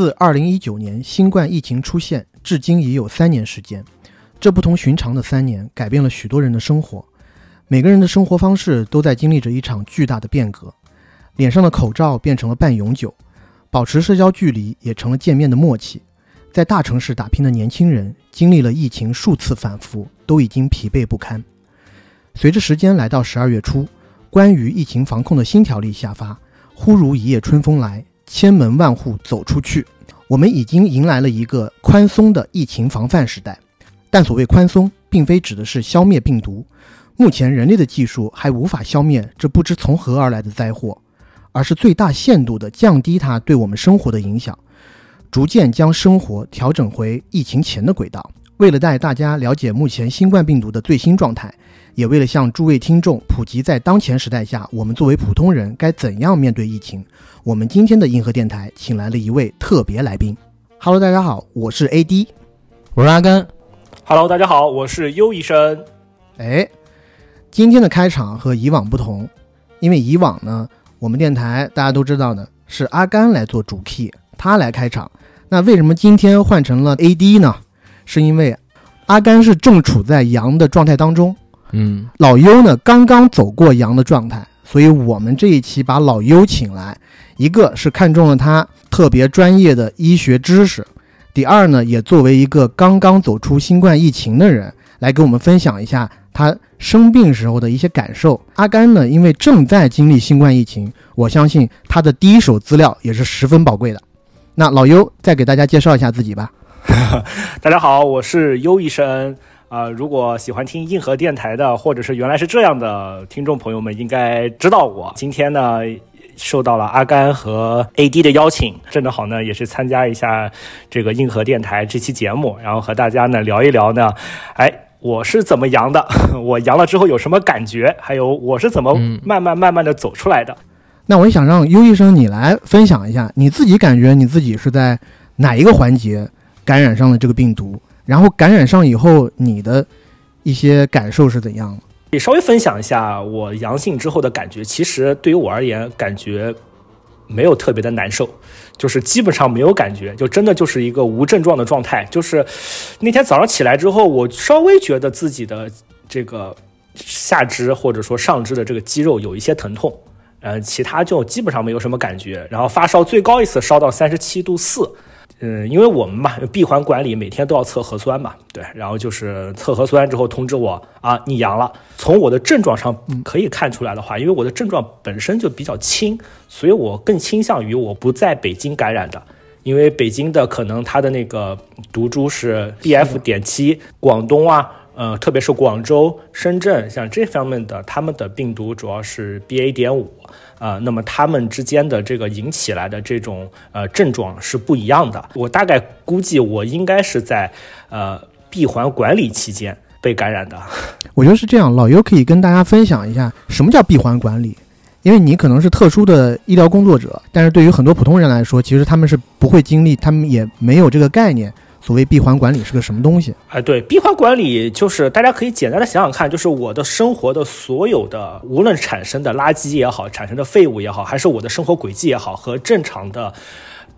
自2019年新冠疫情出现至今已有三年时间，这不同寻常的三年改变了许多人的生活，每个人的生活方式都在经历着一场巨大的变革，脸上的口罩变成了半永久，保持社交距离也成了见面的默契。在大城市打拼的年轻人，经历了疫情数次反复，都已经疲惫不堪。随着时间来到十二月初，关于疫情防控的新条例下发，忽如一夜春风来，千门万户走出去。我们已经迎来了一个宽松的疫情防范时代。但所谓宽松，并非指的是消灭病毒。目前人类的技术还无法消灭这不知从何而来的灾祸，而是最大限度地降低它对我们生活的影响。逐渐将生活调整回疫情前的轨道。为了带大家了解目前新冠病毒的最新状态，也为了向诸位听众普及在当前时代下我们作为普通人该怎样面对疫情，我们今天的硬核电台请来了一位特别来宾。Hello，大家好，我是 AD，我是阿甘。Hello，大家好，我是优医生。哎，今天的开场和以往不同，因为以往呢，我们电台大家都知道呢是阿甘来做主 key，他来开场。那为什么今天换成了 AD 呢？是因为阿甘是正处在阳的状态当中，嗯，老优呢刚刚走过阳的状态，所以我们这一期把老优请来，一个是看中了他特别专业的医学知识，第二呢，也作为一个刚刚走出新冠疫情的人，来给我们分享一下他生病时候的一些感受。阿甘呢，因为正在经历新冠疫情，我相信他的第一手资料也是十分宝贵的。那老优再给大家介绍一下自己吧。大家好，我是优医生。啊、如果喜欢听硬核电台的，或者是原来是这样的听众朋友们，应该知道我。今天呢，受到了阿甘和 AD 的邀请，正正好呢，也是参加一下这个硬核电台这期节目，然后和大家呢聊一聊呢，哎。我是怎么阳的？我阳了之后有什么感觉？还有我是怎么慢慢慢慢的走出来的？那我也想让优医生你来分享一下，你自己感觉你自己是在哪一个环节感染上了这个病毒，然后感染上以后你的一些感受是怎样的？也稍微分享一下我阳性之后的感觉。其实对于我而言，感觉没有特别的难受，就是基本上没有感觉，就真的就是一个无症状的状态。就是那天早上起来之后，我稍微觉得自己的这个下肢或者说上肢的这个肌肉有一些疼痛。呃，其他就基本上没有什么感觉，然后发烧最高一次烧到三十七度四，嗯，因为我们嘛闭环管理，每天都要测核酸嘛，对，然后就是测核酸之后通知我啊，你阳了。从我的症状上可以看出来的话，因为我的症状本身就比较轻，所以我更倾向于我不在北京感染的，因为北京的可能它的那个毒株是 BF 点七，广东啊。呃，特别是广州、深圳，像这方面的，他们的病毒主要是 BA 点五呃，那么他们之间的这个引起来的这种呃症状是不一样的。我大概估计我应该是在呃闭环管理期间被感染的。我觉得是这样，老尤可以跟大家分享一下什么叫闭环管理，因为你可能是特殊的医疗工作者，但是对于很多普通人来说，其实他们是不会经历，他们也没有这个概念。所谓闭环管理是个什么东西？哎，对，闭环管理就是大家可以简单的想想看，就是我的生活的所有的，无论产生的垃圾也好，产生的废物也好，还是我的生活轨迹也好，和正常的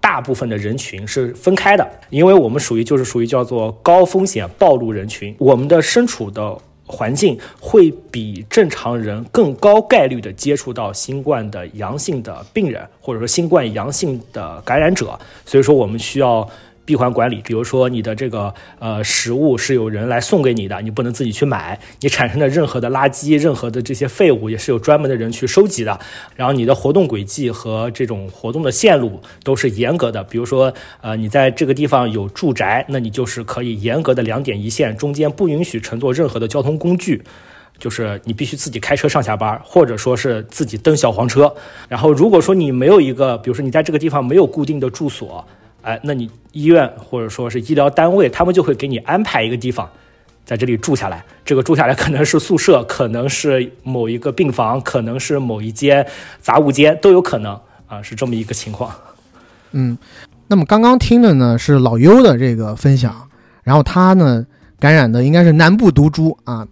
大部分的人群是分开的，因为我们属于就是属于叫做高风险暴露人群，我们的身处的环境会比正常人更高概率的接触到新冠的阳性的病人，或者说新冠阳性的感染者，所以说我们需要。闭环管理，比如说你的这个呃食物是有人来送给你的，你不能自己去买。你产生的任何的垃圾、任何的这些废物，也是有专门的人去收集的。然后你的活动轨迹和这种活动的线路都是严格的。比如说，呃，你在这个地方有住宅，那你就是可以严格的两点一线，中间不允许乘坐任何的交通工具，就是你必须自己开车上下班，或者说是自己蹬小黄车。然后如果说你没有一个，比如说你在这个地方没有固定的住所。哎，那你医院或者说是医疗单位，他们就会给你安排一个地方，在这里住下来。这个住下来可能是宿舍，可能是某一个病房，可能是某一间杂物间，都有可能啊，是这么一个情况。嗯，那么刚刚听的呢是老优的这个分享，然后他呢感染的应该是南部毒株啊，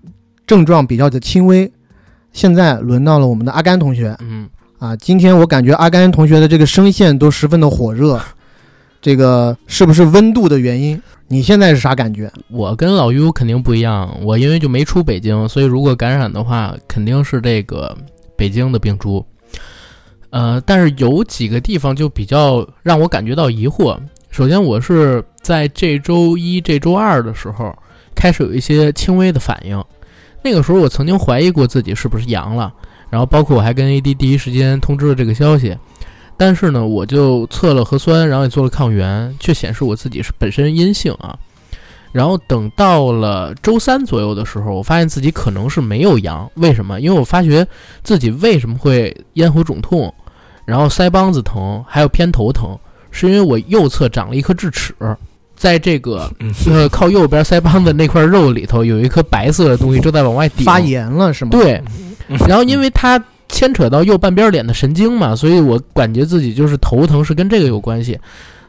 症状比较的轻微。现在轮到了我们的阿甘同学，嗯，啊，今天我感觉阿甘同学的这个声线都十分的火热。这个是不是温度的原因？你现在是啥感觉？我跟老于肯定不一样，我因为就没出北京，所以如果感染的话，肯定是这个北京的病株。呃，但是有几个地方就比较让我感觉到疑惑。首先，我是在这周一、这周二的时候开始有一些轻微的反应，那个时候我曾经怀疑过自己是不是阳了，然后包括我还跟 AD 第一时间通知了这个消息。但是呢，我就测了核酸，然后也做了抗原，却显示我自己是本身阴性啊。然后等到了周三左右的时候，我发现自己可能是没有阳。为什么？因为我发觉自己为什么会咽喉肿痛，然后腮帮子疼，还有偏头疼。是因为我右侧长了一颗智齿，在这个呃靠右边腮帮子那块肉里头有一颗白色的东西正在往外顶，发炎了是吗？对，然后因为它牵扯到右半边脸的神经嘛，所以我感觉自己就是头疼是跟这个有关系，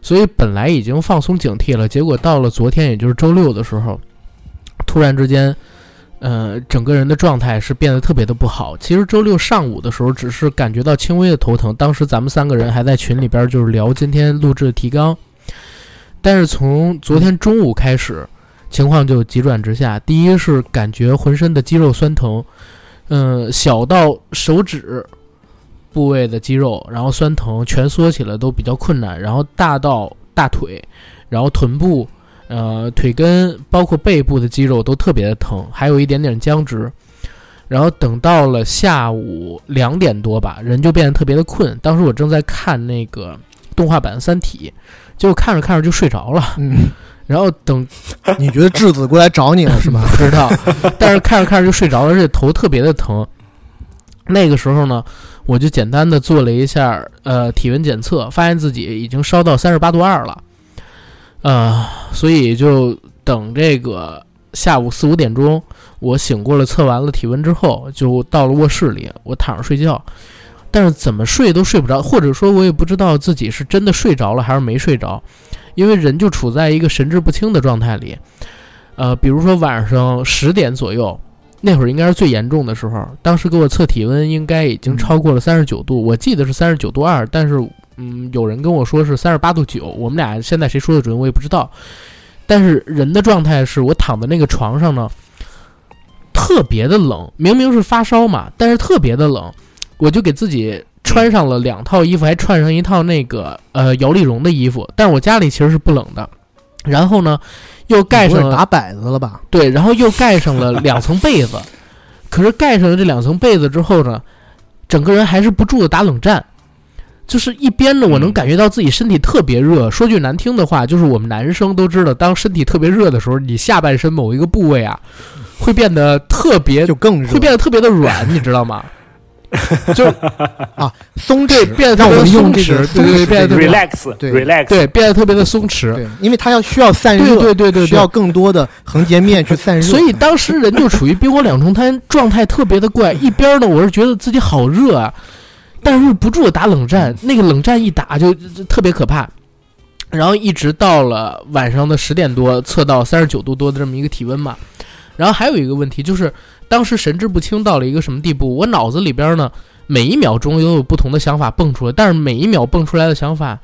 所以本来已经放松警惕了，结果到了昨天，也就是周六的时候，突然之间。呃，整个人的状态是变得特别的不好。其实周六上午的时候，只是感觉到轻微的头疼。当时咱们三个人还在群里边就是聊今天录制的提纲。但是从昨天中午开始，情况就急转直下。第一是感觉浑身的肌肉酸疼，嗯，小到手指部位的肌肉，然后酸疼，蜷缩起来都比较困难。然后大到大腿，然后臀部。呃，腿根包括背部的肌肉都特别的疼，还有一点点僵直。然后等到了下午两点多吧，人就变得特别的困。当时我正在看那个动画版《三体》，结果看着看着就睡着了。然后等你觉得质子过来找你了是吧？不知道，但是看着看着就睡着了，而且头特别的疼。那个时候呢，我就简单的做了一下呃体温检测，发现自己已经烧到三十八度二了。呃，所以就等这个下午四五点钟，我醒过了，测完了体温之后，就到了卧室里，我躺着睡觉，但是怎么睡都睡不着，或者说，我也不知道自己是真的睡着了还是没睡着，因为人就处在一个神志不清的状态里。呃，比如说晚上十点左右，那会儿应该是最严重的时候，当时给我测体温，应该已经超过了三十九度，我记得是三十九度二，但是。嗯，有人跟我说是三十八度九，我们俩现在谁说的准我也不知道。但是人的状态是我躺在那个床上呢，特别的冷，明明是发烧嘛，但是特别的冷，我就给自己穿上了两套衣服，还穿上一套那个呃摇粒绒的衣服。但是我家里其实是不冷的。然后呢，又盖上了打摆子了吧？对，然后又盖上了两层被子。可是盖上了这两层被子之后呢，整个人还是不住的打冷战。就是一边呢，我能感觉到自己身体特别热。说句难听的话，就是我们男生都知道，当身体特别热的时候，你下半身某一个部位啊，会变得特别 就更热，会变得特别的软，你知道吗？就啊，松对，变得特别松弛，对对，变得 relax，对 relax，对，变得特别的松弛。对，因为它要需要散热，对对对，需要更多的横截面去散热。所以当时人就处于冰火两重天，状态特别的怪。一边呢，我是觉得自己好热啊。但是又不住的打冷战，那个冷战一打就特别可怕，然后一直到了晚上的十点多，测到三十九度多的这么一个体温嘛。然后还有一个问题就是，当时神志不清到了一个什么地步？我脑子里边呢，每一秒钟都有不同的想法蹦出来，但是每一秒蹦出来的想法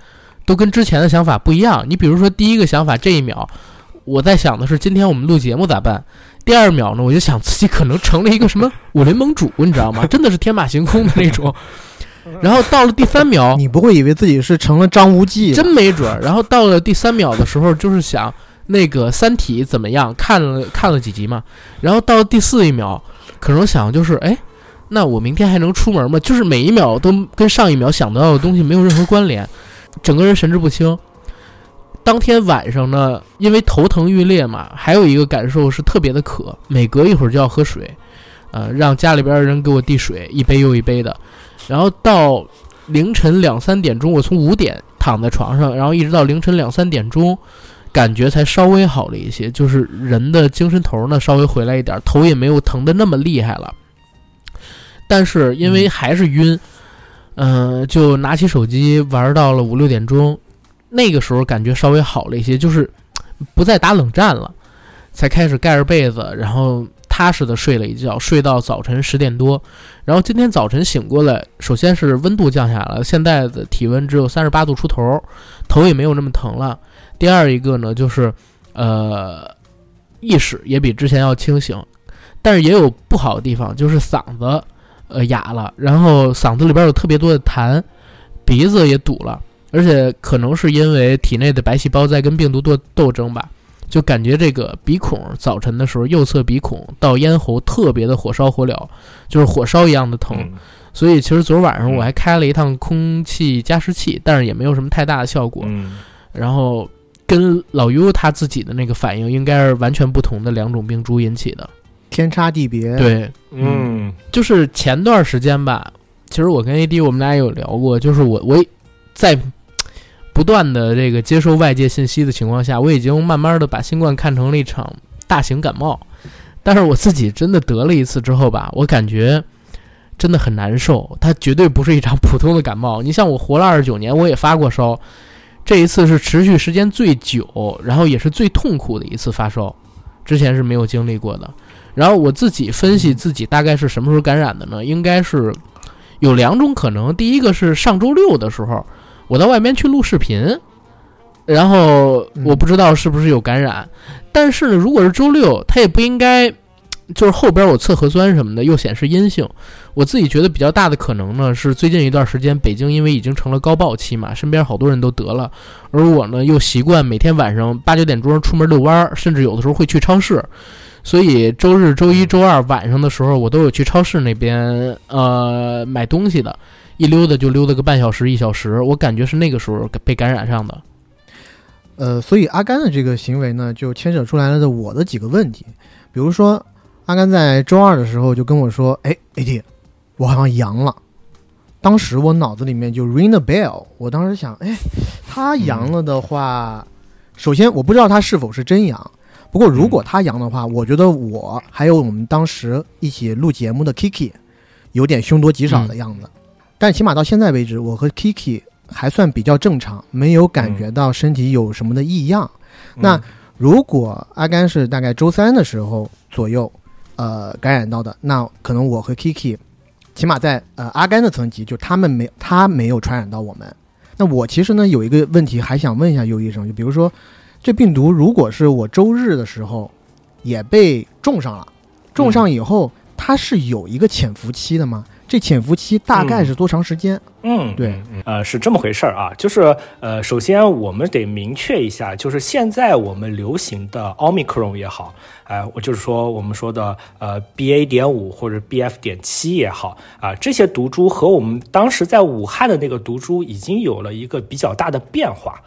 都跟之前的想法不一样。你比如说第一个想法，这一秒我在想的是今天我们录节目咋办？第二秒呢，我就想自己可能成了一个什么武林盟主，你知道吗？真的是天马行空的那种。然后到了第三秒，你不会以为自己是成了张无忌？真没准。然后到了第三秒的时候，就是想那个《三体》怎么样？看了看了几集嘛。然后到第四一秒，可能想就是，哎，那我明天还能出门吗？就是每一秒都跟上一秒想得到的东西没有任何关联，整个人神志不清。当天晚上呢，因为头疼欲裂嘛，还有一个感受是特别的渴，每隔一会儿就要喝水，呃，让家里边的人给我递水，一杯又一杯的。然后到凌晨两三点钟，我从五点躺在床上，然后一直到凌晨两三点钟，感觉才稍微好了一些，就是人的精神头呢稍微回来一点，头也没有疼的那么厉害了。但是因为还是晕，嗯，就拿起手机玩到了五六点钟，那个时候感觉稍微好了一些，就是不再打冷战了，才开始盖着被子，然后。踏实的睡了一觉，睡到早晨十点多。然后今天早晨醒过来，首先是温度降下来了，现在的体温只有三十八度出头，头也没有那么疼了。第二一个呢，就是呃，意识也比之前要清醒，但是也有不好的地方，就是嗓子呃哑了，然后嗓子里边有特别多的痰，鼻子也堵了，而且可能是因为体内的白细胞在跟病毒做斗争吧。就感觉这个鼻孔早晨的时候，右侧鼻孔到咽喉特别的火烧火燎，就是火烧一样的疼。所以其实昨儿晚上我还开了一趟空气加湿器，但是也没有什么太大的效果。然后跟老 U 他自己的那个反应应该是完全不同的两种病株引起的，天差地别。对，嗯，就是前段时间吧，其实我跟 AD 我们俩有聊过，就是我我在。不断的这个接受外界信息的情况下，我已经慢慢的把新冠看成了一场大型感冒。但是我自己真的得了一次之后吧，我感觉真的很难受。它绝对不是一场普通的感冒。你像我活了二十九年，我也发过烧，这一次是持续时间最久，然后也是最痛苦的一次发烧，之前是没有经历过的。然后我自己分析自己大概是什么时候感染的呢？应该是有两种可能，第一个是上周六的时候。我到外面去录视频，然后我不知道是不是有感染，但是呢，如果是周六，他也不应该，就是后边我测核酸什么的又显示阴性，我自己觉得比较大的可能呢是最近一段时间北京因为已经成了高爆期嘛，身边好多人都得了，而我呢又习惯每天晚上八九点钟出门遛弯儿，甚至有的时候会去超市，所以周日、周一周二晚上的时候我都有去超市那边呃买东西的。一溜达就溜达个半小时一小时，我感觉是那个时候被感染上的。呃，所以阿甘的这个行为呢，就牵扯出来了的我的几个问题。比如说，阿甘在周二的时候就跟我说：“哎，AD，我好像阳了。”当时我脑子里面就 ring the bell。我当时想，哎，他阳了的话，首先我不知道他是否是真阳。不过如果他阳的话，我觉得我还有我们当时一起录节目的 Kiki，有点凶多吉少的样子。但起码到现在为止，我和 Kiki 还算比较正常，没有感觉到身体有什么的异样。那如果阿甘是大概周三的时候左右，呃，感染到的，那可能我和 Kiki，起码在呃阿甘的层级，就他们没他没有传染到我们。那我其实呢有一个问题还想问一下尤医生，就比如说这病毒如果是我周日的时候也被种上了，种上以后它是有一个潜伏期的吗？这潜伏期大概是多长时间？嗯，对，呃，是这么回事儿啊，就是呃，首先我们得明确一下，就是现在我们流行的奥密克戎也好，哎，我就是说我们说的呃 B A 点五或者 B F 点七也好啊，这些毒株和我们当时在武汉的那个毒株已经有了一个比较大的变化。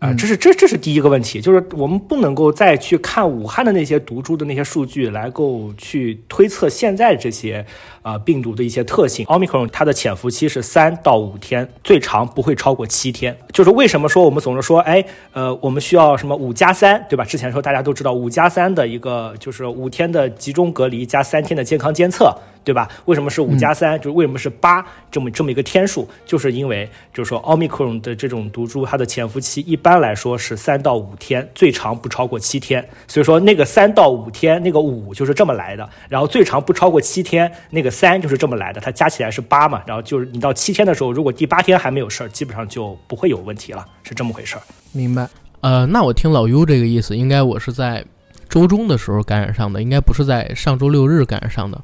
啊，这是这这是第一个问题，就是我们不能够再去看武汉的那些毒株的那些数据来够去推测现在这些啊病毒的一些特性。奥密克戎它的潜伏期是三到五天，最长不会超过七天。就是为什么说我们总是说，哎，呃，我们需要什么五加三，对吧？之前说大家都知道五加三的一个就是五天的集中隔离加三天的健康监测。对吧？为什么是五加三？就是为什么是八这么这么一个天数？就是因为就是说奥密克戎的这种毒株，它的潜伏期一般来说是三到五天，最长不超过七天。所以说那个三到五天，那个五就是这么来的。然后最长不超过七天，那个三就是这么来的。它加起来是八嘛。然后就是你到七天的时候，如果第八天还没有事儿，基本上就不会有问题了，是这么回事儿。明白。呃，那我听老 U 这个意思，应该我是在周中的时候感染上的，应该不是在上周六日感染上的。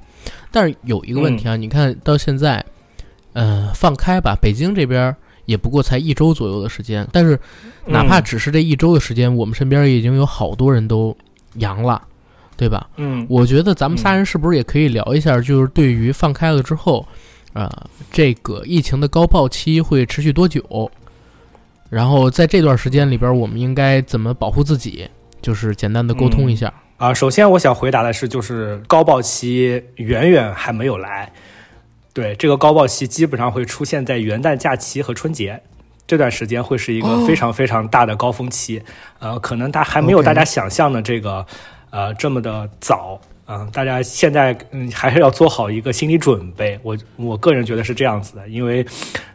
但是有一个问题啊，你看到现在，呃，放开吧，北京这边也不过才一周左右的时间，但是哪怕只是这一周的时间，我们身边已经有好多人都阳了，对吧？嗯，我觉得咱们仨人是不是也可以聊一下，就是对于放开了之后，啊，这个疫情的高爆期会持续多久？然后在这段时间里边，我们应该怎么保护自己？就是简单的沟通一下。啊，首先我想回答的是，就是高爆期远远还没有来。对，这个高爆期基本上会出现在元旦假期和春节这段时间，会是一个非常非常大的高峰期。呃，可能它还没有大家想象的这个呃这么的早。啊，大家现在嗯还是要做好一个心理准备。我我个人觉得是这样子的，因为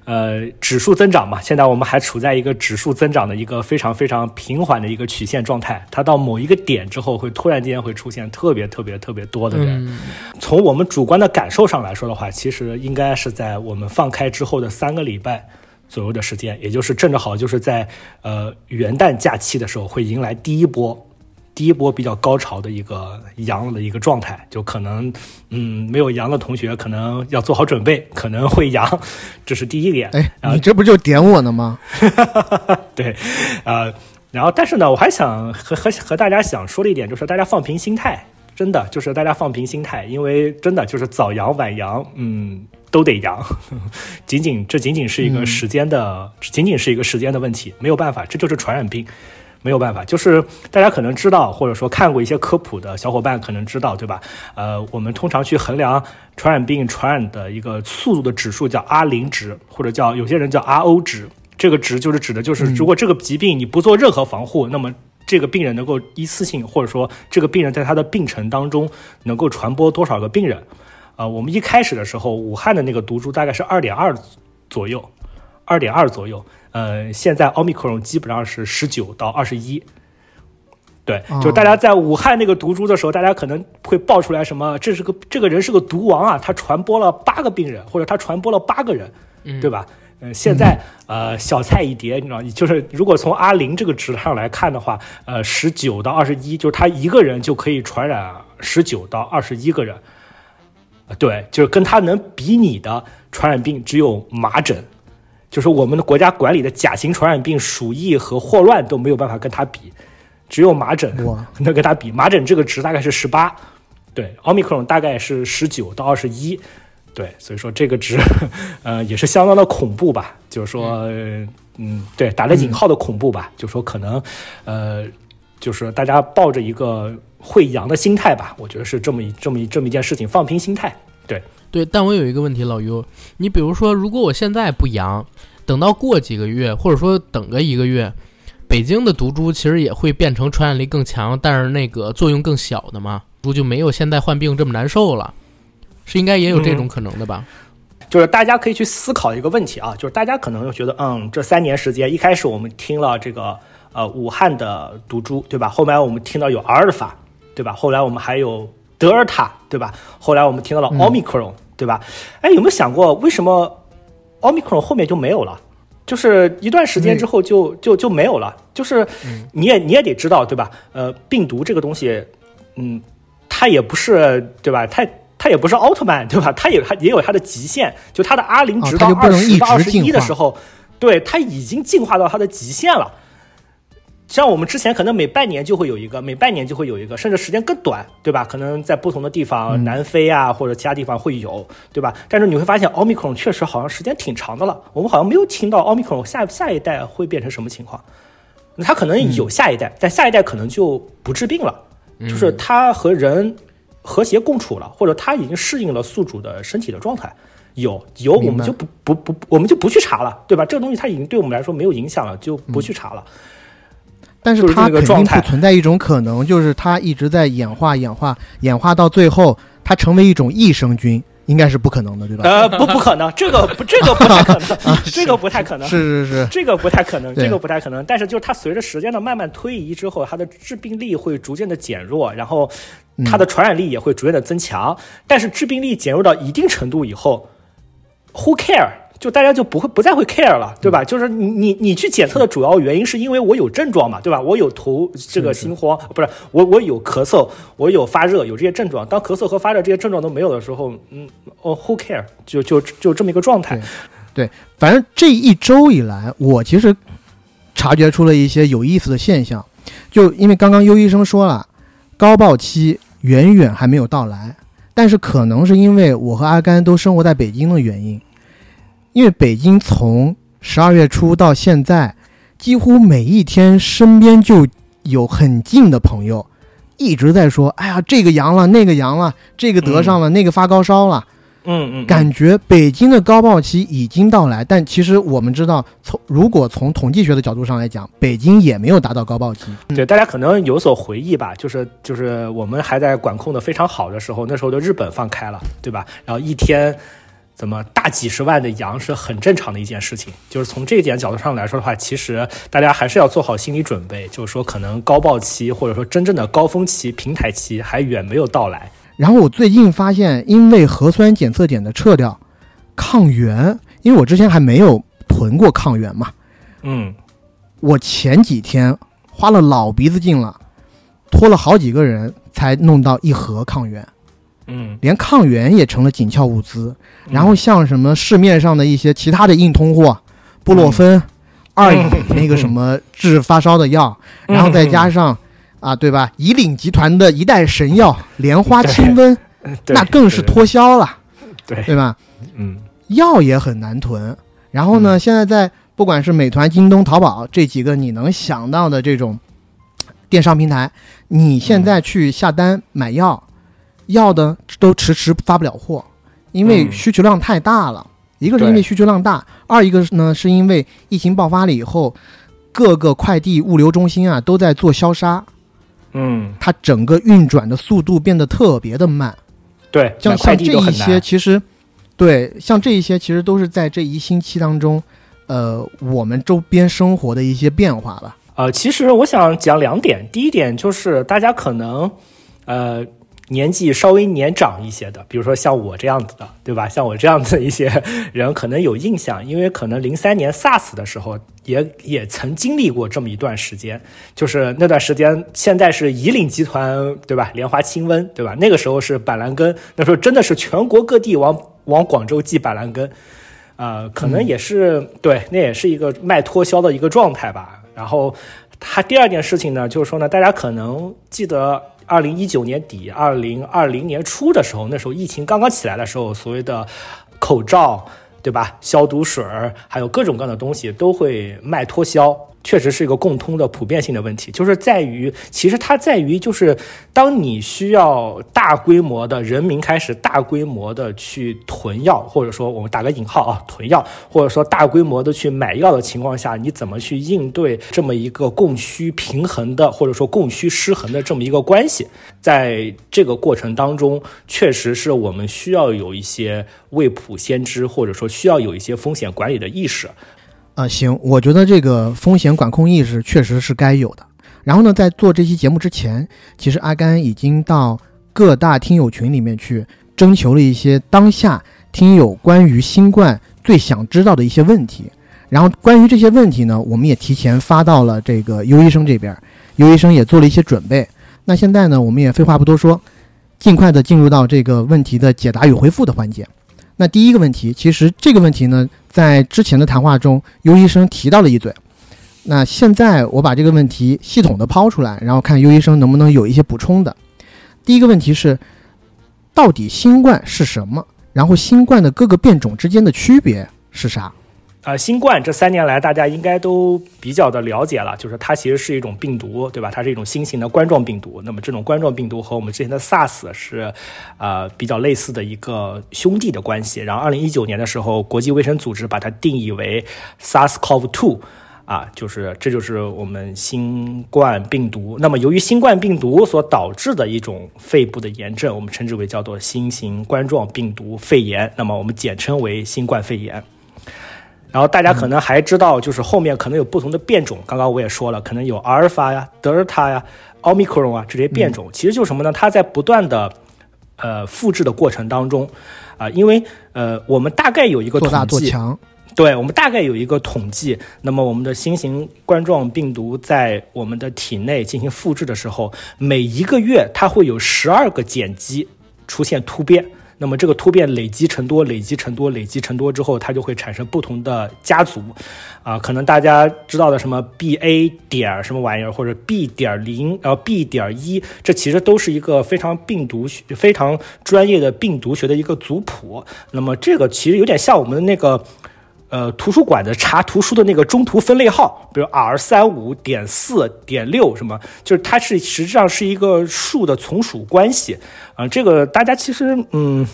呃指数增长嘛，现在我们还处在一个指数增长的一个非常非常平缓的一个曲线状态。它到某一个点之后，会突然间会出现特别特别特别多的人。嗯从我们主观的感受上来说的话，其实应该是在我们放开之后的三个礼拜左右的时间，也就是正好就是在呃元旦假期的时候会迎来第一波。第一波比较高潮的一个阳了的一个状态，就可能，嗯，没有阳的同学可能要做好准备，可能会阳，这是第一点。哎，你这不就点我呢吗？对，呃，然后但是呢，我还想和和和大家想说的一点就是，大家放平心态，真的就是大家放平心态，因为真的就是早阳晚阳，嗯，都得阳，仅仅这仅仅是一个时间的，仅仅是一个时间的问题，没有办法，这就是传染病。没有办法，就是大家可能知道，或者说看过一些科普的小伙伴可能知道，对吧？呃，我们通常去衡量传染病传染的一个速度的指数叫 R 零值，或者叫有些人叫 RO 值。这个值就是指的就是，如果这个疾病你不做任何防护，那么这个病人能够一次性，或者说这个病人在他的病程当中能够传播多少个病人？啊、我们一开始的时候，武汉的那个毒株大概是二点二左右，二点二左右。呃，现在奥密克戎基本上是十九到二十一。对，就大家在武汉那个毒株的时候，大家可能会爆出来什么，这是个这个人是个毒王啊，他传播了八个病人，或者他传播了八个人，对吧？嗯，现在呃小菜一碟，你知道，就是如果从阿林这个值上来看的话，呃，十九到二十一，就是他一个人就可以传染十九到二十一个人。呃对，就是跟他能比拟的传染病只有麻疹，就是我们的国家管理的甲型传染病鼠疫和霍乱都没有办法跟它比，只有麻疹 能跟它比。麻疹这个值大概是十八，对，奥密克戎大概是十九到二十一，对，所以说这个值，呃，也是相当的恐怖吧，就是说，呃嗯，对，打了引号的恐怖吧，就说可能，呃，就是大家抱着一个会阳的心态吧，我觉得是这么一这么一这么一件事情，放平心态，对，对，但我有一个问题，老于，你比如说，如果我现在不阳，等到过几个月，或者说等个一个月，北京的毒株其实也会变成传染力更强，但是那个作用更小的嘛，不就没有现在患病这么难受了，是应该也有这种可能的吧？就是大家可以去思考一个问题啊，就是大家可能又觉得，嗯，这三年时间，一开始我们听了这个呃武汉的毒株，对吧？后来我们听到有阿尔法，对吧？后来我们还有德尔塔，对吧？后来我们听到了奥密克戎，对吧？哎，有没有想过为什么奥密克戎后面就没有了？就是一段时间之后就就就没有了。就是你也你也得知道，对吧？呃，病毒这个东西，嗯，它也不是对吧？它它也不是奥特曼，对吧？它也它也有它的极限，就它的 R 零值到二十到二十一的时候，对，它已经进化到它的极限了。像我们之前可能每半年就会有一个，每半年就会有一个，甚至时间更短，对吧？可能在不同的地方，南非啊或者其他地方会有，对吧？但是你会发现，奥密克戎确实好像时间挺长的了，我们好像没有听到奥密克戎下下一代会变成什么情况。它可能有下一代，但下一代可能就不治病了，就是它和人和谐共处了，或者它已经适应了宿主的身体的状态。有有，我们就不不不，我们就不去查了，对吧？这个东西它已经对我们来说没有影响了，就不去查了。但是就是它肯定不存在一种可能，就是它一直在演化、演化、演化到最后，它成为一种益生菌，应该是不可能的，对吧？呃，不，不可能，这个不，这个不太可能，这个不太可能，是是是，这个不太可能，这个不太可能。但是就是它随着时间的慢慢推移之后，它的致病力会逐渐的减弱，然后它的传染力也会逐渐的增强。但是致病力减弱到一定程度以后，Who care？就大家就不会不再会 care 了，对吧？就是你你你去检测的主要原因是因为我有症状嘛，对吧？我有头这个心慌，不是我我有咳嗽，我有发热，有这些症状。当咳嗽和发热这些症状都没有的时候，嗯，哦，Who care？就就就这么一个状态。对反正这一周以来，我其实察觉出了一些有意思的现象。就因为刚刚优医生说了，高爆期远远还没有到来，但是可能是因为我和阿甘都生活在北京的原因，因为北京从十二月初到现在，几乎每一天身边就有很近的朋友一直在说：“哎呀，这个阳了，那个阳了，这个得上了，那个发高烧了。”嗯嗯，感觉北京的高爆期已经到来，但其实我们知道，从如果从统计学的角度上来讲，北京也没有达到高爆期。对，大家可能有所回忆吧，就是就是我们还在管控的非常好的时候，那时候的日本放开了，对吧？然后一天怎么大几十万的羊是很正常的一件事情。就是从这一点角度上来说的话，其实大家还是要做好心理准备，就是说可能高爆期或者说真正的高峰期、平台期还远没有到来。然后我最近发现，因为核酸检测点的撤掉，抗原，因为我之前还没有囤过抗原嘛，嗯，我前几天花了老鼻子劲了，托了好几个人才弄到一盒抗原，嗯，连抗原也成了紧俏物资。然后像什么市面上的一些其他的硬通货，布洛芬、二乙那个什么治发烧的药，然后再加上。啊，对吧？以岭集团的一代神药莲花清瘟，那更是脱销了，对对吧？嗯，药也很难囤。然后呢，现在在不管是美团、京东、淘宝这几个你能想到的这种电商平台，你现在去下单买药，药的都迟迟发不了货，因为需求量太大了。一个是因为需求量大，二一个呢是因为疫情爆发了以后，各个快递物流中心啊都在做消杀。嗯，它整个运转的速度变得特别的慢，对，像像这一些其实，对，像这一些其实都是在这一星期当中，呃，我们周边生活的一些变化吧。呃，其实我想讲两点，第一点就是大家可能，呃。年纪稍微年长一些的，比如说像我这样子的，对吧？像我这样子一些人可能有印象，因为可能零三年 SARS 的时候也也曾经历过这么一段时间，就是那段时间，现在是以岭集团，对吧？莲花清瘟，对吧？那个时候是板蓝根，那时候真的是全国各地往往广州寄板蓝根，呃，可能也是对，那也是一个卖脱销的一个状态吧。然后他第二件事情呢，就是说呢，大家可能记得。二零一九年底，二零二零年初的时候，那时候疫情刚刚起来的时候，所谓的口罩，对吧？消毒水，还有各种各样的东西都会卖脱销。确实是一个共通的普遍性的问题，就是在于，其实它在于，就是当你需要大规模的人民开始大规模的去囤药，或者说我们打个引号啊，囤药，或者说大规模的去买药的情况下，你怎么去应对这么一个供需平衡的，或者说供需失衡的这么一个关系？在这个过程当中，确实是我们需要有一些未卜先知，或者说需要有一些风险管理的意识。啊，行，我觉得这个风险管控意识确实是该有的。然后呢，在做这期节目之前，其实阿甘已经到各大听友群里面去征求了一些当下听友关于新冠最想知道的一些问题。然后关于这些问题呢，我们也提前发到了这个尤医生这边，尤医生也做了一些准备。那现在呢，我们也废话不多说，尽快的进入到这个问题的解答与回复的环节。那第一个问题，其实这个问题呢，在之前的谈话中，尤医生提到了一嘴。那现在我把这个问题系统的抛出来，然后看尤医生能不能有一些补充的。第一个问题是，到底新冠是什么？然后新冠的各个变种之间的区别是啥？呃，新冠这三年来，大家应该都比较的了解了，就是它其实是一种病毒，对吧？它是一种新型的冠状病毒。那么这种冠状病毒和我们之前的 SARS 是，呃，比较类似的一个兄弟的关系。然后，二零一九年的时候，国际卫生组织把它定义为 SARS-CoV-2，啊，就是这就是我们新冠病毒。那么，由于新冠病毒所导致的一种肺部的炎症，我们称之为叫做新型冠状病毒肺炎。那么，我们简称为新冠肺炎。然后大家可能还知道，就是后面可能有不同的变种。刚刚我也说了，可能有阿尔法呀、德尔塔呀、奥密克戎啊这些变种。其实就是什么呢？它在不断的呃复制的过程当中啊，因为呃我们大概有一个统计，对我们大概有一个统计。那么我们的新型冠状病毒在我们的体内进行复制的时候，每一个月它会有十二个碱基出现突变。那么这个突变累积成多，累积成多，累积成多之后，它就会产生不同的家族，啊，可能大家知道的什么 B A 点什么玩意儿，或者 B 点零，然后 B 点一，这其实都是一个非常病毒学、非常专业的病毒学的一个族谱。那么这个其实有点像我们的那个。呃，图书馆的查图书的那个中途分类号，比如 R 三五点四点六什么，就是它是实际上是一个数的从属关系啊。这个大家其实嗯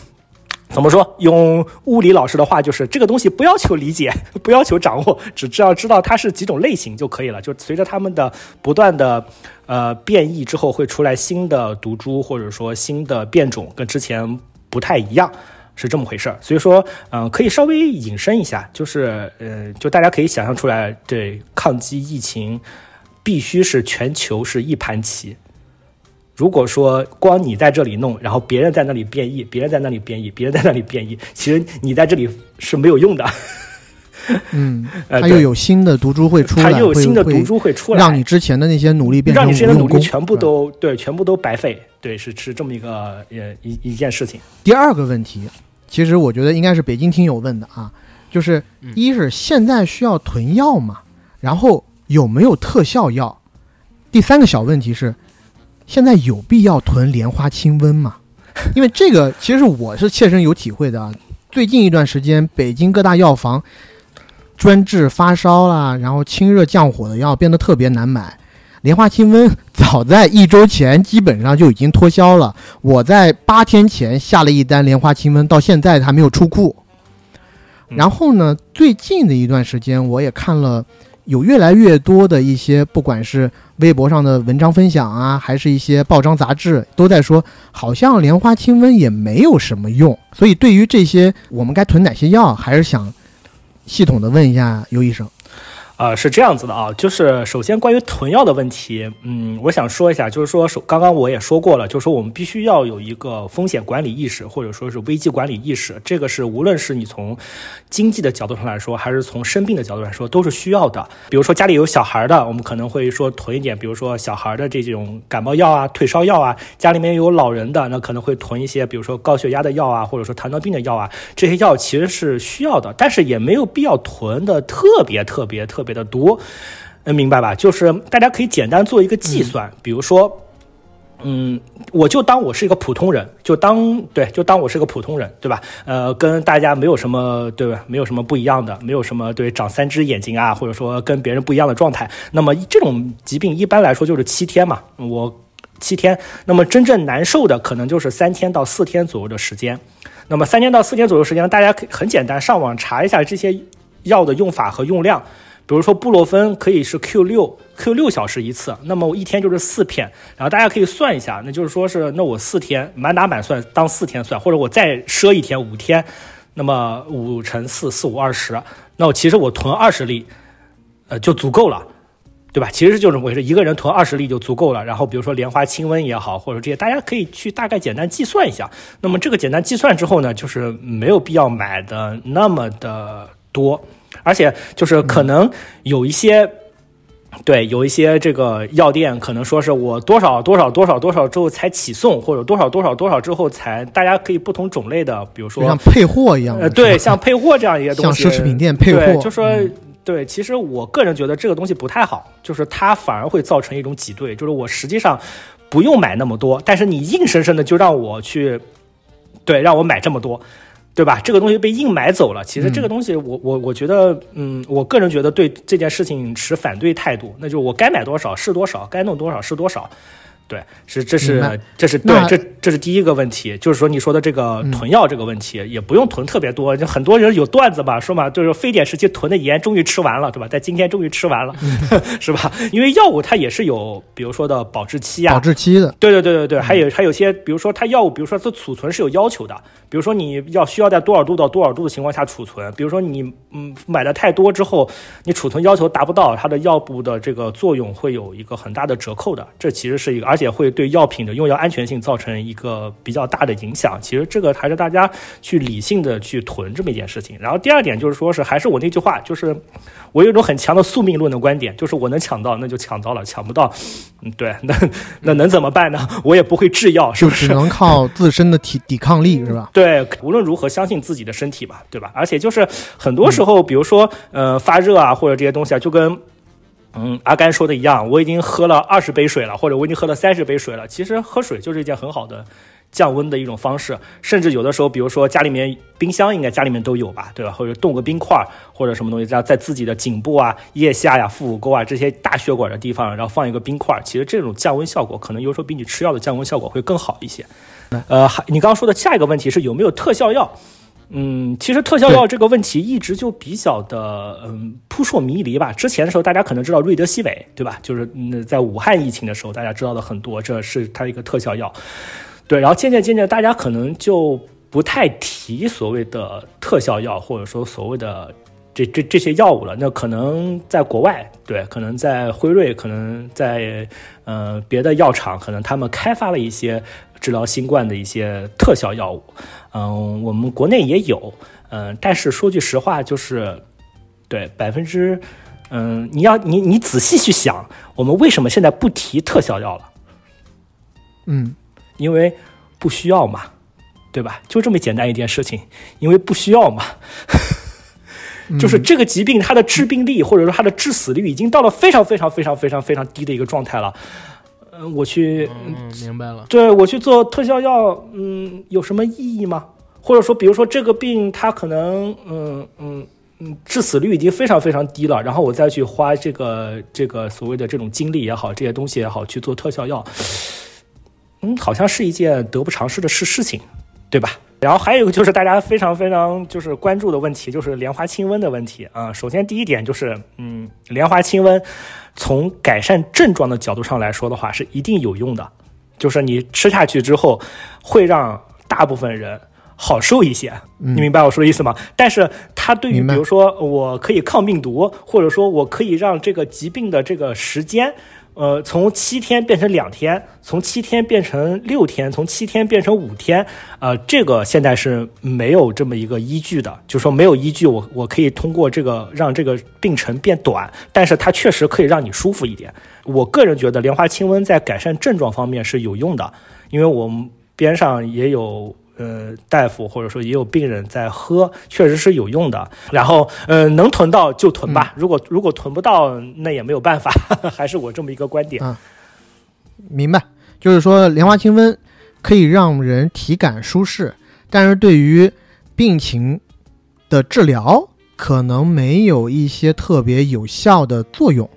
怎么说？用物理老师的话就是，这个东西不要求理解，不要求掌握，只知道知道它是几种类型就可以了。就随着它们的不断的呃变异之后，会出来新的毒株或者说新的变种，跟之前不太一样。是这么回事儿，所以说，嗯、可以稍微引申一下，就是，呃，就大家可以想象出来，对抗击疫情，必须是全球是一盘棋。如果说光你在这里弄，然后别人在那里变异，别人在那里变异，别人在那里变异，其实你在这里是没有用的。嗯，它又有新的毒株会出来，它又有新的毒株会出来，让你之前的那些努力变成让你之前的努力无用功全部都对，全部都白费。对，是是这么一个呃一一件事情。第二个问题，其实我觉得应该是北京听友问的啊，就是嗯一是现在需要囤药吗？然后有没有特效药？第三个小问题是，现在有必要囤莲花清瘟吗？因为这个其实我是切身有体会的啊。最近一段时间，北京各大药房专治发烧啦，然后清热降火的药变得特别难买。莲花清瘟早在一周前基本上就已经脱销了，我在八天前下了一单莲花清瘟，到现在还没有出库。嗯然后呢，最近的一段时间，我也看了有越来越多的一些，不管是微博上的文章分享啊，还是一些报章杂志，都在说，好像莲花清瘟也没有什么用。所以对于这些，我们该囤哪些药，还是想系统的问一下尤医生。呃，是这样子的啊，就是首先关于囤药的问题，嗯，我想说一下，就是说，首刚刚我也说过了，就是说我们必须要有一个风险管理意识，或者说是危机管理意识，这个是无论是你从经济的角度上来说，还是从生病的角度来说，都是需要的。比如说家里有小孩的，我们可能会说囤一点，比如说小孩的这种感冒药啊、退烧药啊；家里面有老人的，那可能会囤一些，比如说高血压的药啊，或者说糖尿病的药啊，这些药其实是需要的，但是也没有必要囤的特别特别特别的多。能明白吧？就是大家可以简单做一个计算，比如说，嗯，我就当我是一个普通人，就当对，就当我是个普通人，对吧？呃，跟大家没有什么对吧？没有什么不一样的，没有什么对长三只眼睛啊，或者说跟别人不一样的状态。那么这种疾病一般来说就是七天嘛，我七天。那么真正难受的可能就是三天到四天左右的时间。那么三天到四天左右时间，大家可以很简单上网查一下这些药的用法和用量。比如说布洛芬可以是 Q 六 Q 六小时一次，那么我一天就是四片，然后大家可以算一下，那就是说是那我四天满打满算当四天算，或者我再赊一天五天，那么五乘四四五二十，那我其实我囤二十粒，呃就足够了。对吧？其实就是我是一个人囤二十粒就足够了。然后比如说莲花清瘟也好，或者这些，大家可以去大概简单计算一下。那么这个简单计算之后呢，就是没有必要买的那么的多，而且就是可能有一些。对，有一些这个药店可能说是我多少多少多少多少之后才起送，或者多少多少多少之后才，大家可以不同种类的，比如说像配货一样，呃，对，像配货这样一些东西，像奢侈品店配货对，就说、嗯对，其实我个人觉得这个东西不太好，就是它反而会造成一种挤兑，就是我实际上不用买那么多，但是你硬生生的就让我去，对，让我买这么多。对吧？这个东西被硬买走了。其实这个东西我，我我觉得，嗯，我个人觉得对这件事情持反对态度。那就是我该买多少是多少，该弄多少是多少。对，是这是这是对这这是第一个问题，就是说你说的这个嗯囤药这个问题，也不用囤特别多。就很多人有段子嘛，说嘛，就是非典时期囤的盐终于吃完了，对吧？在今天终于吃完了，是吧？因为药物它也是有，比如说的保质期啊，保质期的，对对对对对，还有还有些，比如说它药物，比如说它储存是有要求的，比如说你要需要在多少度到多少度的情况下储存，比如说你嗯买的太多之后，你储存要求达不到，它的药物的这个作用会有一个很大的折扣的，这其实是一个，而且会对药品的用药安全性造成一个比较大的影响。其实这个还是大家去理性的去囤这么一件事情。然后第二点就是说是还是我那句话，就是我有一种很强的宿命论的观点，就是我能抢到那就抢到了，抢不到，嗯对，那那能怎么办呢？我也不会制药，是不是？就只能靠自身的体抵抗力，是吧？对，无论如何相信自己的身体吧，对吧？而且就是很多时候，比如说呃发热啊，或者这些东西啊，就跟。嗯，阿甘说的一样，我已经喝了二十杯水了，或者我已经喝了三十杯水了。其实喝水就是一件很好的降温的一种方式，甚至有的时候，比如说家里面冰箱应该家里面都有吧，对吧？或者冻个冰块或者什么东西，这样在自己的颈部啊、腋下呀、腹股沟啊这些大血管的地方，然后放一个冰块，其实这种降温效果可能有时候比你吃药的降温效果会更好一些。呃，还你刚刚说的下一个问题是有没有特效药？嗯，其实特效药这个问题一直就比较的嗯扑朔迷离吧。之前的时候，大家可能知道瑞德西韦，对吧？就是嗯，在武汉疫情的时候，大家知道的很多，这是它一个特效药。对，然后渐渐渐渐，大家可能就不太提所谓的特效药，或者说所谓的这这这些药物了。那可能在国外，对，可能在辉瑞，可能在呃别的药厂，可能他们开发了一些治疗新冠的一些特效药物。嗯，我们国内也有，嗯，但是说句实话，就是对百分之，嗯，你要你你仔细去想，我们为什么现在不提特效药了？嗯，因为不需要嘛，对吧？就这么简单一件事情，因为不需要嘛。就是这个疾病，它的致病力或者说它的致死率已经到了非常非常非常非常非常低的一个状态了。嗯，我去，嗯，明白了。对我去做特效药，嗯，有什么意义吗？或者说，比如说这个病它可能，嗯嗯嗯，致死率已经非常非常低了，然后我再去花这个这个所谓的这种精力也好，这些东西也好去做特效药，嗯，好像是一件得不偿失的事事情，对吧？然后还有一个就是大家非常非常就是关注的问题，就是莲花清瘟的问题啊。首先第一点就是，嗯，莲花清瘟从改善症状的角度上来说的话，是一定有用的，就是你吃下去之后会让大部分人好受一些。你明白我说的意思吗？但是它对于比如说我可以抗病毒，或者说我可以让这个疾病的这个时间。呃，从七天变成两天，从七天变成六天，从七天变成五天，呃，这个现在是没有这么一个依据的，就是说没有依据，我我可以通过这个让这个病程变短，但是它确实可以让你舒服一点。我个人觉得莲花清瘟在改善症状方面是有用的，因为我们边上也有。呃，大夫或者说也有病人在喝，确实是有用的。然后，呃，能囤到就囤吧。如果如果囤不到，那也没有办法，还是我这么一个观点。啊明白，就是说莲花清瘟可以让人体感舒适，但是对于病情的治疗可能没有一些特别有效的作用，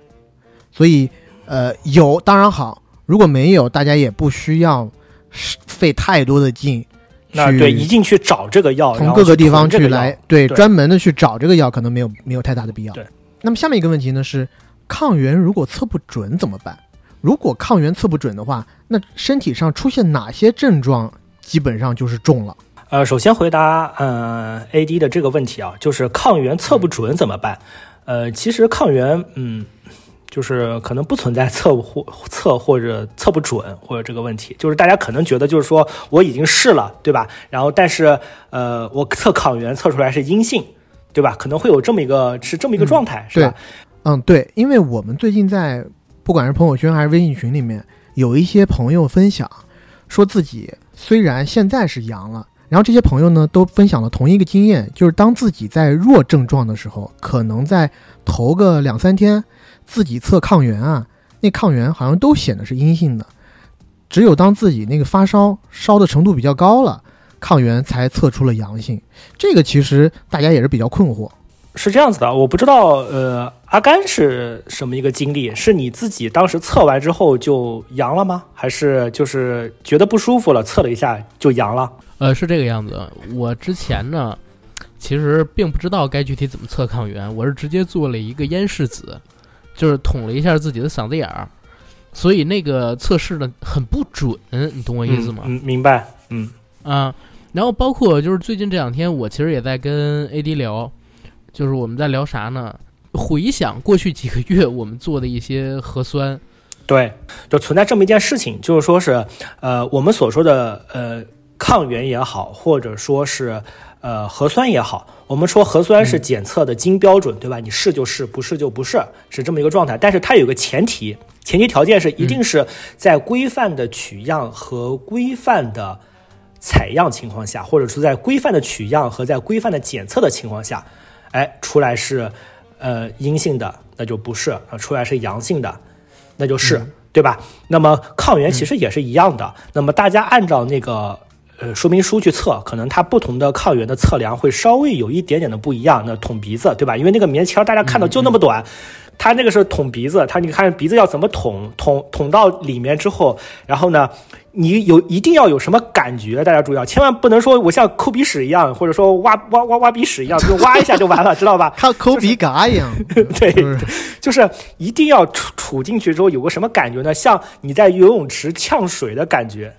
所以呃有当然好，如果没有，大家也不需要费太多的劲去那对，一定去找这个药，从各个地方去来，对对专门的去找这个药，可能没有没有太大的必要。对。那么下面一个问题呢是，抗原如果测不准怎么办？如果抗原测不准的话，那身体上出现哪些症状基本上就是中了？呃，首先回答呃 AD 的这个问题啊，就是抗原测不准怎么办？呃，其实抗原，嗯，就是可能不存在测或测或者测不准或者这个问题，就是大家可能觉得就是说我已经试了，对吧？然后但是呃，我测抗原测出来是阴性，对吧？可能会有这么一个是这么一个状态，是吧？嗯，对，因为我们最近在不管是朋友圈还是微信群里面，有一些朋友分享，说自己虽然现在是阳了，然后这些朋友呢都分享了同一个经验，就是当自己在弱症状的时候，可能在头个两三天，自己测抗原啊，那抗原好像都显得是阴性的，只有当自己那个发烧烧的程度比较高了，抗原才测出了阳性。这个其实大家也是比较困惑。是这样子的，我不知道，呃，阿甘是什么一个经历？是你自己当时测完之后就阳了吗？还是就是觉得不舒服了，测了一下就阳了？呃，是这个样子。我之前呢，其实并不知道该具体怎么测抗原，我是直接做了一个咽拭子，就是捅了一下自己的嗓子眼儿，所以那个测试呢很不准，你懂我意思吗？嗯，嗯明白。嗯啊，然后包括就是最近这两天，我其实也在跟 AD 聊，就是我们在聊啥呢？回想过去几个月我们做的一些核酸，对，就存在这么一件事情，就是说是，呃，我们所说的呃抗原也好，或者说是呃核酸也好，我们说核酸是检测的金标准，对吧？你是就是，不是就不是，是这么一个状态。但是它有个前提，前提条件是一定是在规范的取样和规范的采样情况下，或者说在规范的取样和在规范的检测的情况下，哎，出来是呃阴性的，那就不是；啊，出来是阳性的，那就是，对吧？那么抗原其实也是一样的。那么大家按照那个呃说明书去测，可能它不同的抗原的测量会稍微有一点点的不一样。那捅鼻子，对吧？因为那个棉签大家看到就那么短，它那个是捅鼻子，它你看鼻子要怎么捅，捅捅到里面之后，然后呢，你有一定要有什么感觉，大家注意啊，千万不能说我像抠鼻屎一样，或者说挖挖挖挖鼻屎一样，就挖一下就完了，知道吧？像抠鼻嘎一样，对，就是一定要杵杵进去之后有个什么感觉呢？像你在游泳池呛水的感觉，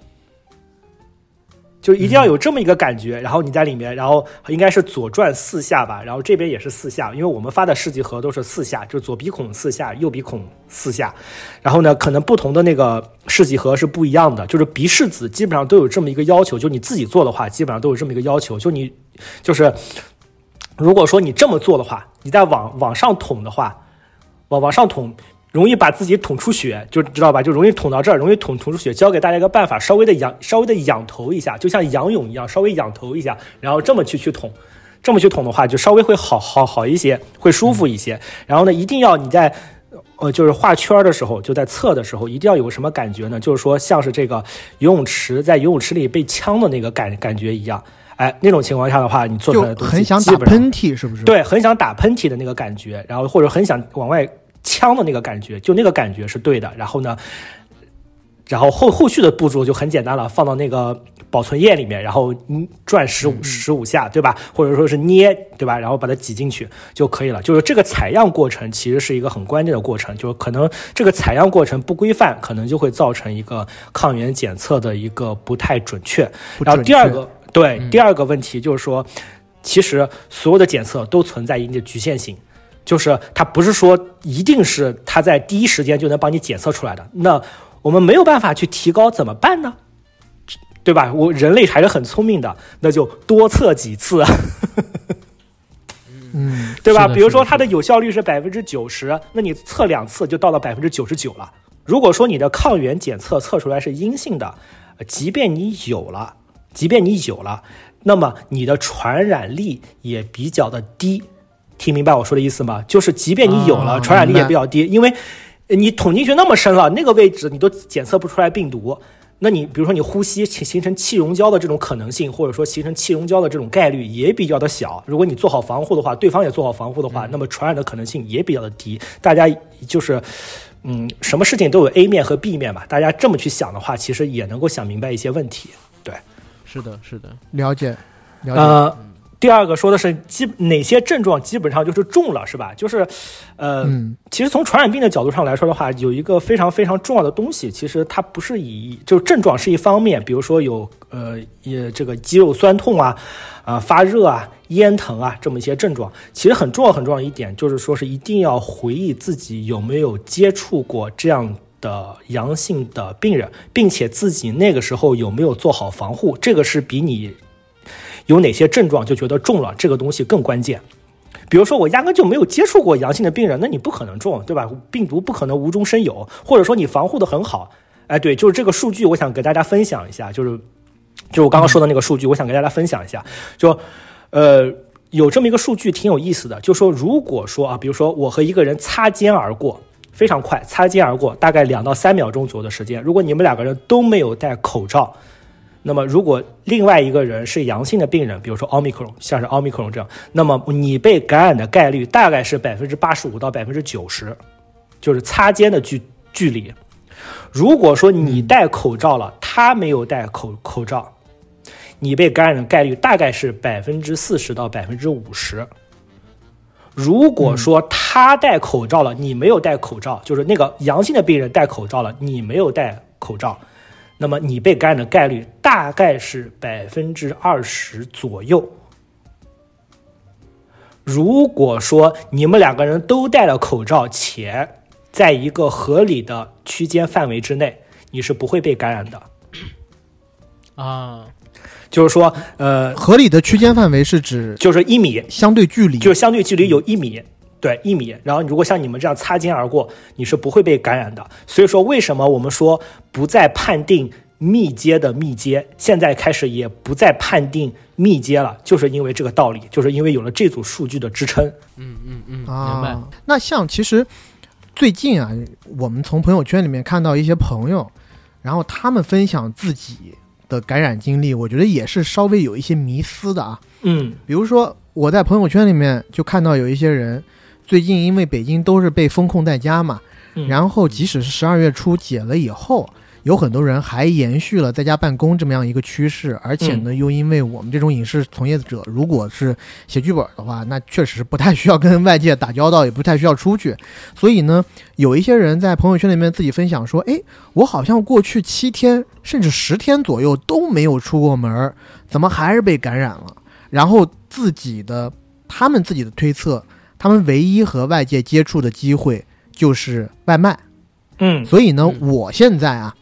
就一定要有这么一个感觉。然后你在里面，然后应该是左转四下吧，然后这边也是四下，因为我们发的试剂盒都是四下，就是左鼻孔四下，右鼻孔四下。然后呢，可能不同的那个试剂盒是不一样的，就是鼻试子基本上都有这么一个要求，就你自己做的话，基本上都有这么一个要求，就你就是如果说你这么做的话，你再往往上捅的话，往往上捅，容易把自己捅出血，就知道吧？就容易捅到这儿，容易捅捅出血。教给大家一个办法，稍微的仰，稍微的仰头一下，就像仰泳一样，稍微仰头一下，然后这么去去捅，这么去捅的话，就稍微会好好好一些，会舒服一些。然后呢，一定要你在。呃，就是画圈的时候，就在测的时候，一定要有个什么感觉呢？就是说，像是这个游泳池在游泳池里被呛的那个感感觉一样。哎，那种情况下的话，你做出来的东西就很想打喷嚏，是不是？，对，很想打喷嚏的那个感觉，然后或者很想往外呛的那个感觉，就那个感觉是对的。然后呢，然后后后续的步骤就很简单了，放到那个保存液里面，然后嗯转十五十五下，对吧？或者说是捏，对吧？然后把它挤进去就可以了。就是这个采样过程其实是一个很关键的过程，就是可能这个采样过程不规范，可能就会造成一个抗原检测的一个不太准确。然后第二个，对，第二个问题就是说，其实所有的检测都存在一定的局限性，就是它不是说一定是它在第一时间就能帮你检测出来的。那我们没有办法去提高，怎么办呢？对吧？我人类还是很聪明的，那就多测几次，嗯，对吧？比如说它的有效率是百分之九十，那你测两次就到了百分之九十九了。如果说你的抗原检测测出来是阴性的，呃即便你有了，即便你有了，那么你的传染力也比较的低。听明白我说的意思吗？就是即便你有了，啊传染力也比较低，因为你捅进去那么深了，那个位置你都检测不出来病毒。那你比如说你呼吸形形成气溶胶的这种可能性，或者说形成气溶胶的这种概率也比较的小。如果你做好防护的话，对方也做好防护的话，那么传染的可能性也比较的低。大家就是，嗯，什么事情都有 A 面和 B 面吧。大家这么去想的话，其实也能够想明白一些问题。对，是的，是的，了解，了解。呃，第二个说的是基哪些症状基本上就是重了，是吧？就是，呃，嗯其实从传染病的角度上来说的话，有一个非常非常重要的东西，其实它不是以就是症状是一方面，比如说有呃也这个肌肉酸痛啊，啊、发热啊、咽疼啊这么一些症状。其实很重要很重要一点就是说是一定要回忆自己有没有接触过这样。的阳性的病人，并且自己那个时候有没有做好防护，这个是比你有哪些症状就觉得中了这个东西更关键。比如说我压根就没有接触过阳性的病人，那你不可能中，对吧？病毒不可能无中生有，或者说你防护的很好。哎，对，就是这个数据，我想给大家分享一下，就是就我刚刚说的那个数据，我想给大家分享一下，就呃有这么一个数据挺有意思的，就说如果说啊，比如说我和一个人擦肩而过。非常快，擦肩而过，大概两到三秒钟左右的时间。如果你们两个人都没有戴口罩，那么如果另外一个人是阳性的病人，比如说奥密克戎，像是奥密克戎这样，那么你被感染的概率大概是百分之八十五到百分之九十，就是擦肩的距距离。如果说你戴口罩了，他没有戴口口罩，你被感染的概率大概是百分之四十到百分之五十。如果说他戴口罩了，你没有戴口罩，就是那个阳性的病人戴口罩了，你没有戴口罩，那么你被感染的概率大概是百分之二十左右。如果说你们两个人都戴了口罩，且在一个合理的区间范围之内，你是不会被感染的。啊，就是说，呃，合理的区间范围是指就是一米，相对距离，就是相对距离有一米，对，一米。然后如果像你们这样擦肩而过，你是不会被感染的。所以说，为什么我们说不再判定密接的密接，现在开始也不再判定密接了，就是因为这个道理，就是因为有了这组数据的支撑。嗯嗯嗯，明白啊。那像其实最近啊，我们从朋友圈里面看到一些朋友，然后他们分享自己的感染经历，我觉得也是稍微有一些迷思的啊。嗯比如说，我在朋友圈里面就看到有一些人，最近因为北京都是被封控在家嘛，嗯。然后即使是十二月初解了以后，有很多人还延续了在家办公这么样一个趋势，而且呢，又因为我们这种影视从业者，如果是写剧本的话，那确实不太需要跟外界打交道，也不太需要出去，所以呢，有一些人在朋友圈里面自己分享说，哎，我好像过去七天甚至十天左右都没有出过门儿，怎么还是被感染了？然后自己的他们自己的推测，他们唯一和外界接触的机会就是外卖。嗯所以呢，嗯我现在啊，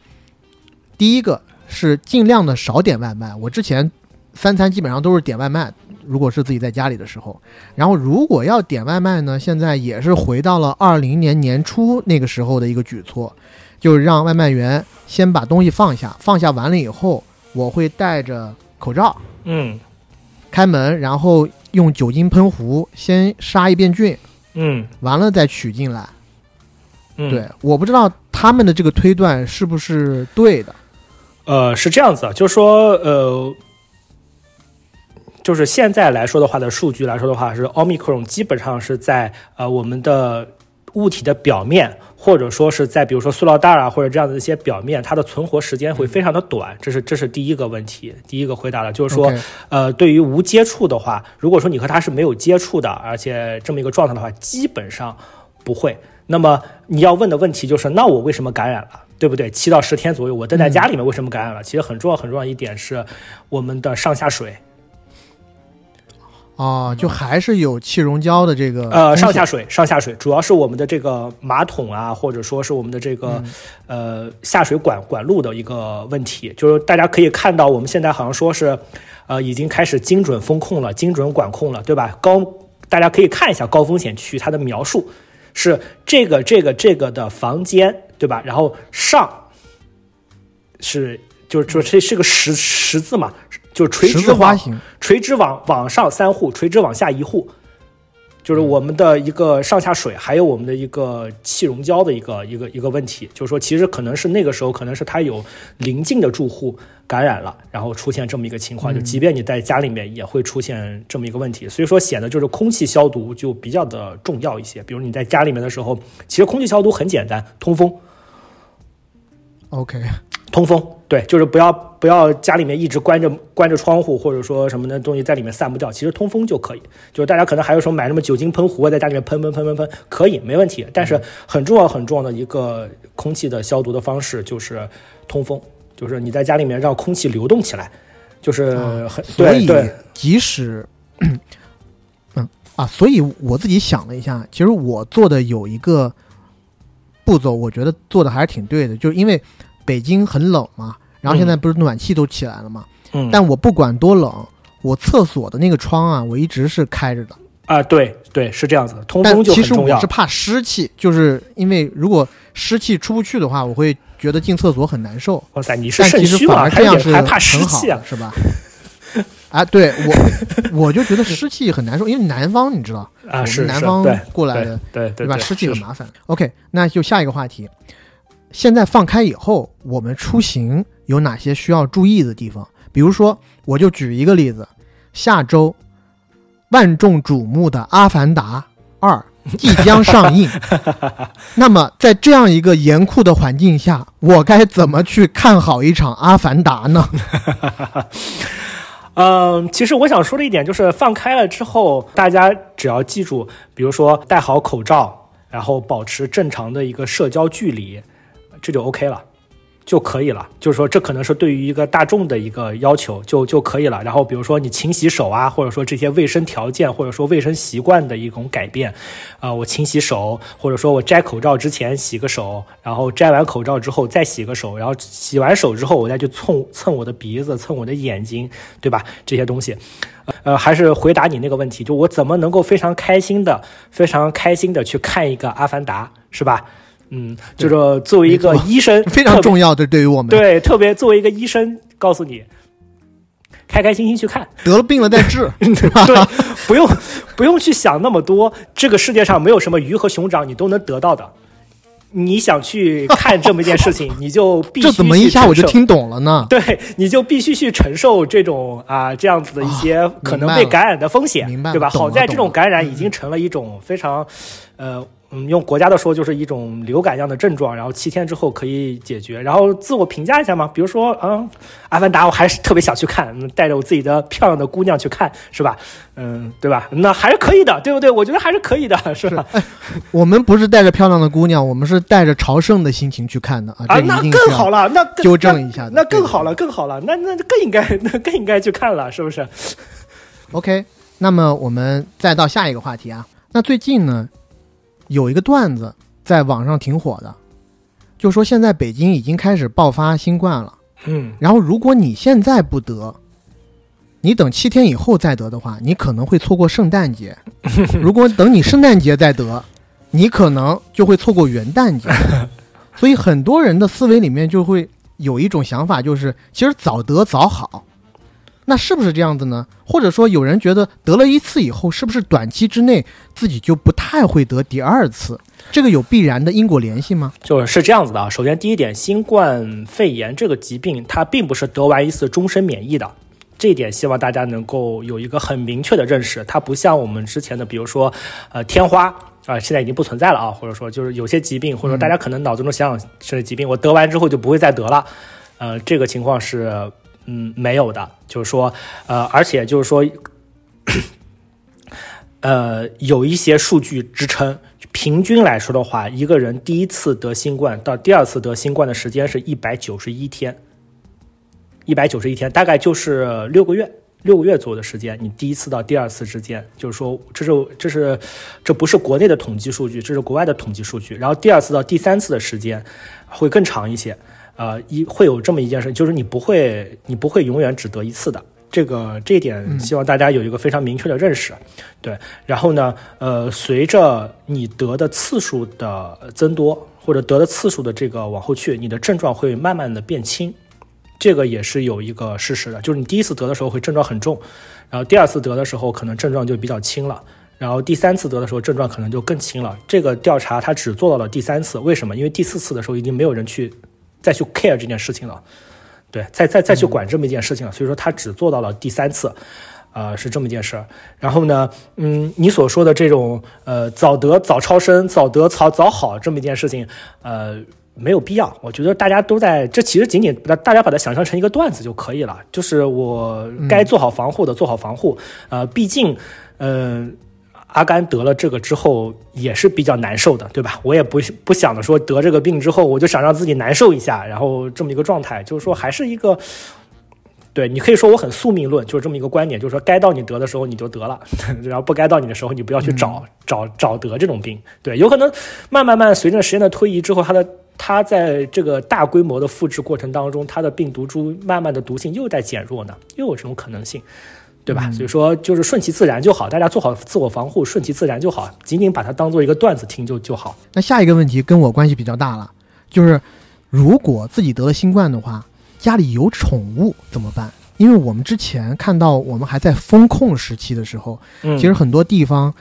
第一个是尽量的少点外卖。我之前三餐基本上都是点外卖，如果是自己在家里的时候。然后如果要点外卖呢，现在也是回到了二零年年初那个时候的一个举措，就是让外卖员先把东西放下，放下完了以后，我会戴着口罩嗯开门，然后用酒精喷壶先杀一遍菌，嗯完了再取进来。嗯，对，我不知道他们的这个推断是不是对的。呃，是这样子，就是说，呃，就是现在来说的话的数据来说的话，是奥密克戎基本上是在呃我们的物体的表面，或者说是在比如说塑料袋啊或者这样的一些表面，它的存活时间会非常的短，这是这是第一个问题，第一个回答了，就是说呃，对于无接触的话，如果说你和他是没有接触的，而且这么一个状态的话，基本上不会。那么你要问的问题就是，那我为什么感染了？对不对？七到十天左右，我待在家里面为什么感染了？其实很重要很重要一点是我们的上下水，哦，就还是有气溶胶的这个呃，上下水，上下水，主要是我们的这个马桶啊，或者说是我们的这个、嗯呃下水管管路的一个问题。就是大家可以看到，我们现在好像说是，呃，已经开始精准风控了，精准管控了，对吧？高，大家可以看一下高风险区它的描述是这个这个这个的房间，对吧？然后上是就是就这是个十十字嘛，就是垂直花形。垂直往往上三户，垂直往下一户，就是我们的一个上下水，还有我们的一个气溶胶的一个一个一个问题，就是说其实可能是那个时候可能是它有邻近的住户感染了，然后出现这么一个情况，就即便你在家里面也会出现这么一个问题，所以说显得就是空气消毒就比较的重要一些。比如你在家里面的时候，其实空气消毒很简单，通风。OK，通风，对，就是不要不要家里面一直关着关着窗户，或者说什么的东西在里面散不掉，其实通风就可以。就是大家可能还有什么买什么酒精喷壶在家里面喷喷喷喷喷，可以没问题。但是很重要很重要的一个空气的消毒的方式就是通风，就是你在家里面让空气流动起来，就是很、所以即使嗯啊，所以我自己想了一下，其实我做的有一个步骤，我觉得做的还是挺对的，就是因为北京很冷嘛，然后现在不是暖气都起来了嘛，嗯，但我不管多冷，我厕所的那个窗啊，我一直是开着的。啊对对是这样子的，通但风就很重要其实我是。怕湿气，就是因为如果湿气出不去的话，我会觉得进厕所很难受。哇塞，你是肾虚吗？这样是很好气啊，？是吧？啊，对我我就觉得湿气很难受，因为南方你知道，啊，我们南方过来的，吧？对对对，湿气很麻烦。OK，那就下一个话题。现在放开以后，我们出行有哪些需要注意的地方？比如说，我就举一个例子，下周万众瞩目的《阿凡达二》即将上映。那么，在这样一个严酷的环境下，我该怎么去看好一场《阿凡达》呢？嗯，其实我想说的一点就是，放开了之后，大家只要记住，比如说戴好口罩，然后保持正常的一个社交距离，这就 OK 了。就可以了，就是说这可能是对于一个大众的一个要求，就就可以了。然后比如说你勤洗手啊，或者说这些卫生条件，或者说卫生习惯的一种改变，啊、我勤洗手，或者说我摘口罩之前洗个手，然后摘完口罩之后再洗个手，然后洗完手之后我再去蹭蹭我的鼻子，蹭我的眼睛，对吧？这些东西，呃，还是回答你那个问题，就我怎么能够非常开心的、非常开心的去看一个《阿凡达》，是吧？嗯，就是作为一个医生，非常重要的，对于我们。对，特别作为一个医生，告诉你，开开心心去看，得了病了再治，对，不用不用去想那么多，这个世界上没有什么鱼和熊掌你都能得到的，你想去看这么一件事情，你就必须这怎么一下我就听懂了呢？对，你就必须去承受这种啊这样子的一些可能被感染的风险，明白了对吧？好在这种感染已经成了一种非常，呃。嗯，用国家的说，就是一种流感一样的症状，然后七天之后可以解决。然后自我评价一下嘛，比如说，嗯，阿凡达我还是特别想去看，嗯带着我自己的漂亮的姑娘去看，是吧？嗯，对吧？那还是可以的，对不对？我觉得还是可以的，是吧？我们不是带着漂亮的姑娘，我们是带着朝圣的心情去看的啊！啊，那更好了，那更纠正一下那更好了，更好了，那那更应该，那更应该去看了，是不是？OK，那么我们再到下一个话题啊。那最近呢，有一个段子在网上挺火的，就说现在北京已经开始爆发新冠了。嗯，然后如果你现在不得，你等七天以后再得的话，你可能会错过圣诞节；如果等你圣诞节再得，你可能就会错过元旦节。所以很多人的思维里面就会有一种想法，就是其实早得早好。那是不是这样子呢？或者说，有人觉得得了一次以后，是不是短期之内自己就不太会得第二次？这个有必然的因果联系吗？就是是这样子的啊。首先，第一点，新冠肺炎这个疾病，它并不是得完一次终身免疫的。这一点希望大家能够有一个很明确的认识，它不像我们之前的，比如说，呃，天花啊、现在已经不存在了啊，或者说就是有些疾病，或者说大家可能脑子中想想是疾病，我得完之后就不会再得了，呃，这个情况是嗯没有的，就是说，呃，而且就是说，呃，有一些数据支撑，平均来说的话，一个人第一次得新冠到第二次得新冠的时间是一百九十一天，一百九十一天，大概就是六个月，六个月左右的时间。你第一次到第二次之间，就是说，这是这是这不是国内的统计数据，这是国外的统计数据。然后第二次到第三次的时间会更长一些，呃，一会有这么一件事，就是你不会你不会永远只得一次的。这个这一点，希望大家有一个非常明确的认识，对。然后呢，呃，随着你得的次数的增多，或者得的次数的这个往后去，你的症状会慢慢的变轻，这个也是有一个事实的，就是你第一次得的时候会症状很重，然后第二次得的时候可能症状就比较轻了。然后第三次得的时候，症状可能就更轻了。这个调查它只做到了第三次，为什么？因为第四次的时候已经没有人去再去 care 这件事情了。对，再再再去管这么一件事情了，所以说他只做到了第三次，呃，是这么一件事儿。然后呢，嗯，你所说的这种呃早得早超生、早得早早好这么一件事情，呃，没有必要。我觉得大家都在这，其实仅仅大大家把它想象成一个段子就可以了，就是我该做好防护的做好防护。呃，毕竟，嗯、阿甘得了这个之后也是比较难受的，对吧？我也不不想着说得这个病之后我就想让自己难受一下，然后这么一个状态，就是说还是一个，对你可以说我很宿命论，就是这么一个观点，就是说该到你得的时候你就得了，然后不该到你的时候你不要去找、找找得这种病。对，有可能慢慢慢随着时间的推移之后，他的它在这个大规模的复制过程当中，它的病毒株慢慢的毒性又在减弱呢，又有这种可能性。对吧？所以说就是顺其自然就好，大家做好自我防护，顺其自然就好，仅仅把它当做一个段子听就就好。那下一个问题跟我关系比较大了，就是如果自己得了新冠的话，家里有宠物怎么办？因为我们之前看到我们还在封控时期的时候，嗯，其实很多地方，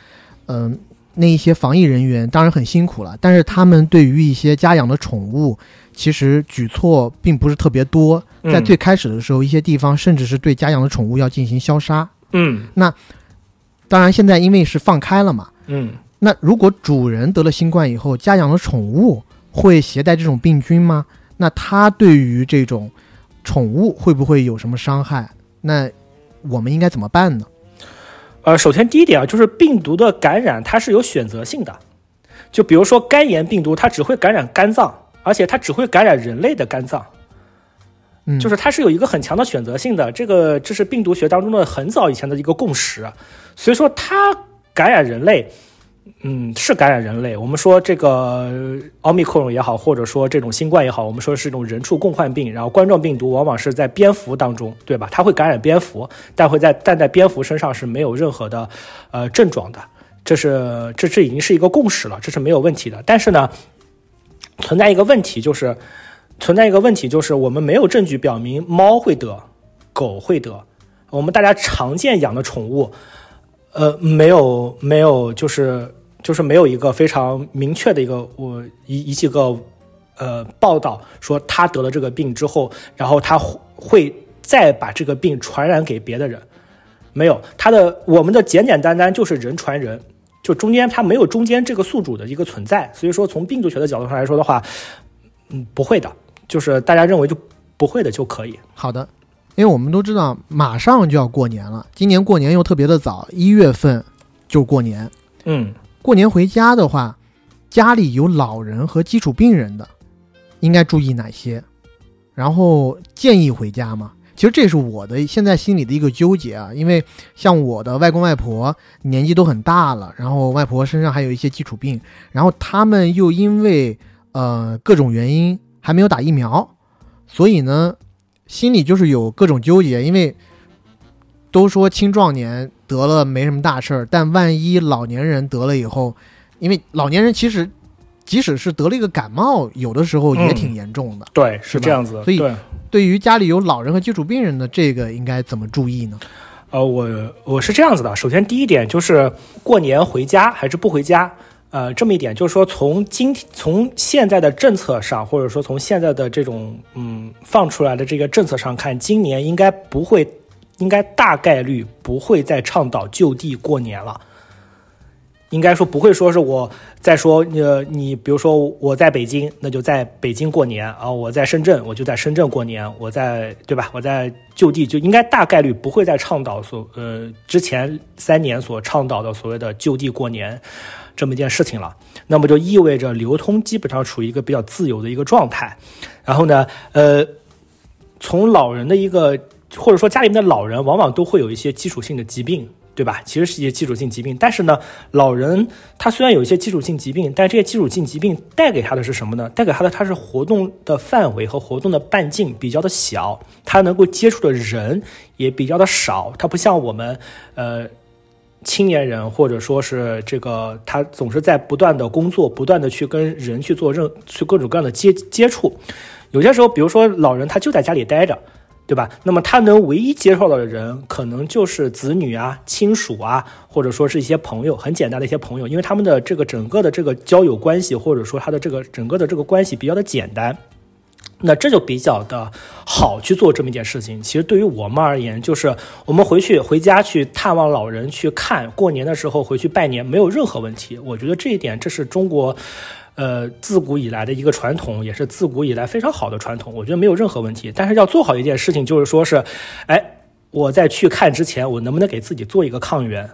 嗯、那一些防疫人员当然很辛苦了，但是他们对于一些家养的宠物，其实举措并不是特别多。在嗯最开始的时候，一些地方甚至是对家养的宠物要进行消杀。嗯那当然，现在因为是放开了嘛，嗯，那如果主人得了新冠以后，家养的宠物会携带这种病菌吗？那它对于这种宠物会不会有什么伤害？那我们应该怎么办呢？呃，首先第一点啊，就是病毒的感染它是有选择性的，就比如说肝炎病毒，它只会感染肝脏，而且它只会感染人类的肝脏。嗯，就是它是有一个很强的选择性的，这个这是病毒学当中的很早以前的一个共识，所以说它感染人类，嗯，是感染人类。我们说这个奥密克戎也好，或者说这种新冠也好，我们说是一种人畜共患病，然后冠状病毒往往是在蝙蝠当中，对吧？它会感染蝙蝠，但会在但在蝙蝠身上是没有任何的呃症状的，这是这这已经是一个共识了，这是没有问题的。但是呢，存在一个问题就是。存在一个问题，就是我们没有证据表明猫会得，狗会得。我们大家常见养的宠物，呃，没有没有，就是就是没有一个非常明确的一个我一一几个呃报道说他得了这个病之后，然后他会再把这个病传染给别的人，没有他的我们的简简单单就是人传人，就中间它没有中间这个宿主的一个存在，所以说从病毒学的角度上来说的话，嗯，不会的，就是大家认为就不会的就可以。好的，因为我们都知道马上就要过年了，今年过年又特别的早，一月份就过年。嗯，过年回家的话，家里有老人和基础病人的，应该注意哪些？然后建议回家吗？其实这是我的现在心里的一个纠结啊，因为像我的外公外婆年纪都很大了，然后外婆身上还有一些基础病，然后他们又因为呃各种原因还没有打疫苗，所以呢，心里就是有各种纠结，因为都说青壮年得了没什么大事儿，但万一老年人得了以后，因为老年人其实即使是得了一个感冒，有的时候也嗯挺严重的。对，是这样子。所以对对于家里有老人和基础病人的这个，应该怎么注意呢？呃，我我是这样子的，首先第一点就是过年回家还是不回家，呃，这么一点就是说从今从现在的政策上，或者说从现在的这种嗯放出来的这个政策上看，今年应该不会，应该大概率不会再倡导就地过年了。应该说不会说是我再说呃，你比如说我在北京，那就在北京过年啊；我在深圳，我就在深圳过年；我在对吧？我在就地就应该大概率不会再倡导所呃之前三年所倡导的所谓的就地过年这么一件事情了。那么就意味着流通基本上处于一个比较自由的一个状态。然后呢，呃，从老人的一个或者说家里面的老人，往往都会有一些基础性的疾病。对吧？其实是一些基础性疾病，但是呢，老人他虽然有一些基础性疾病，但这些基础性疾病带给他的是什么呢？带给他的他是活动的范围和活动的半径比较的小，他能够接触的人也比较的少。他不像我们，呃，青年人或者说是这个，他总是在不断的工作，不断的去跟人去做任去各种各样的接接触。有些时候，比如说老人他就在家里待着。对吧？那么他能唯一接触到的人，可能就是子女啊、亲属啊，或者说是一些朋友，很简单的一些朋友，因为他们的这个整个的这个交友关系，或者说他的这个整个的这个关系比较的简单，那这就比较的好去做这么一件事情。其实对于我们而言，就是我们回去回家去探望老人，去看过年的时候回去拜年，没有任何问题。我觉得这一点，这是中国。呃，自古以来的一个传统，也是自古以来非常好的传统，我觉得没有任何问题。但是要做好一件事情，就是说是，哎，我在去看之前，我能不能给自己做一个抗原？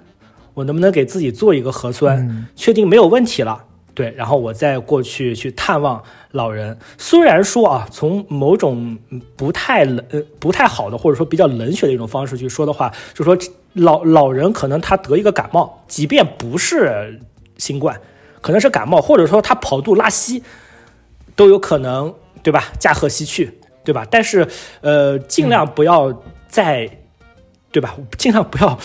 我能不能给自己做一个核酸？嗯确定没有问题了，对，然后我再过去去探望老人。虽然说啊，从某种不太冷、呃不太好的，或者说比较冷血的一种方式去说的话，就说老老人可能他得一个感冒，即便不是新冠。可能是感冒，或者说他跑肚拉稀，都有可能，对吧？驾鹤西去，对吧？但是，呃，尽量不要再，对吧？尽量不要，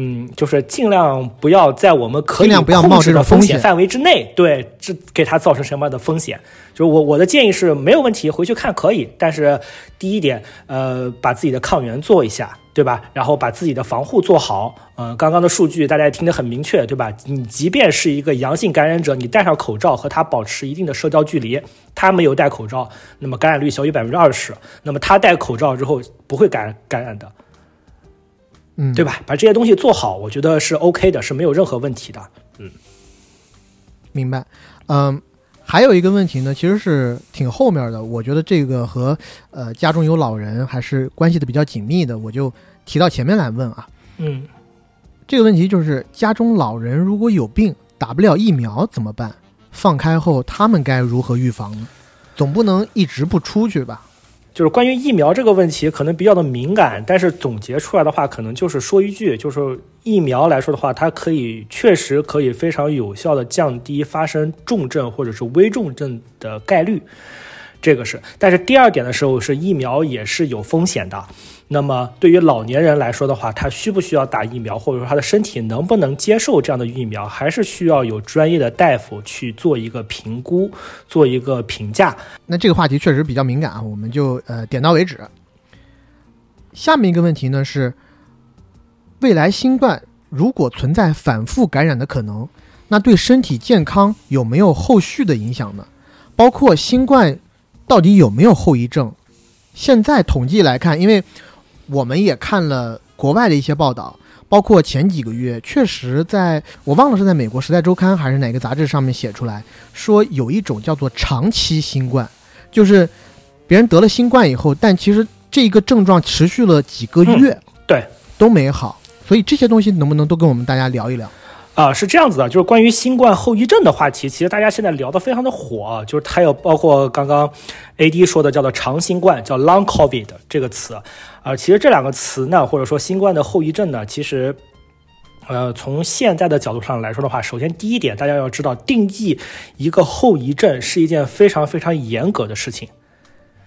嗯，就是尽量不要在我们可以尽量不要冒控制这种风险的风险范围之内，对，这给他造成什么样的风险？就是我我的建议是没有问题，回去看可以，但是第一点，呃，把自己的抗原做一下。对吧？然后把自己的防护做好。呃，刚刚的数据大家也听得很明确，对吧？你即便是一个阳性感染者，你戴上口罩和他保持一定的社交距离，他没有戴口罩，那么感染率小于百分之二十。那么他戴口罩之后不会感感染的，嗯，对吧？把这些东西做好，我觉得是 OK 的，是没有任何问题的。嗯明白。嗯，还有一个问题呢，其实是挺后面的，我觉得这个和呃家中有老人还是关系的比较紧密的，我就提到前面来问啊。嗯，这个问题就是家中老人如果有病打不了疫苗怎么办？放开后他们该如何预防呢？总不能一直不出去吧？就是关于疫苗这个问题，可能比较的敏感，但是总结出来的话，可能就是说一句，就是疫苗来说的话，它可以确实可以非常有效的降低发生重症或者是危重症的概率，这个是。但是第二点的时候是疫苗也是有风险的。那么对于老年人来说的话，他需不需要打疫苗，或者说他的身体能不能接受这样的疫苗，还是需要有专业的大夫去做一个评估，做一个评价。那这个话题确实比较敏感啊，我们就呃点到为止。下面一个问题呢是，未来新冠如果存在反复感染的可能，那对身体健康有没有后续的影响呢？包括新冠到底有没有后遗症？现在统计来看，因为我们也看了国外的一些报道，包括前几个月，确实在我忘了是在美国《时代周刊》还是哪个杂志上面写出来说，有一种叫做长期新冠，就是别人得了新冠以后，但其实这一个症状持续了几个月，对，都没好。所以这些东西能不能都跟我们大家聊一聊？啊，是这样子的，就是关于新冠后遗症的话题，其实大家现在聊得非常的火，就是它有包括刚刚 A D 说的叫做长新冠，叫 Long COVID 这个词，啊，其实这两个词呢，或者说新冠的后遗症呢，其实，呃，从现在的角度上来说的话，首先第一点，大家要知道定义一个后遗症是一件非常非常严格的事情，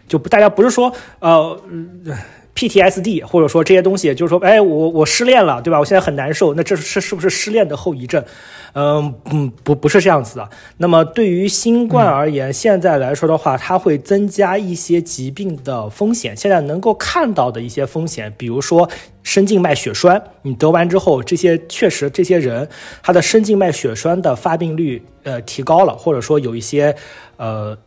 就不大家不是说呃。PTSD 或者说这些东西，就是说，哎，我我失恋了，对吧？我现在很难受，那这是是不是失恋的后遗症？嗯嗯，不不是这样子的。那么对于新冠而言，现在来说的话，它会增加一些疾病的风险。现在能够看到的一些风险，比如说深静脉血栓，你得完之后，这些确实这些人他的深静脉血栓的发病率呃提高了，或者说有一些呃。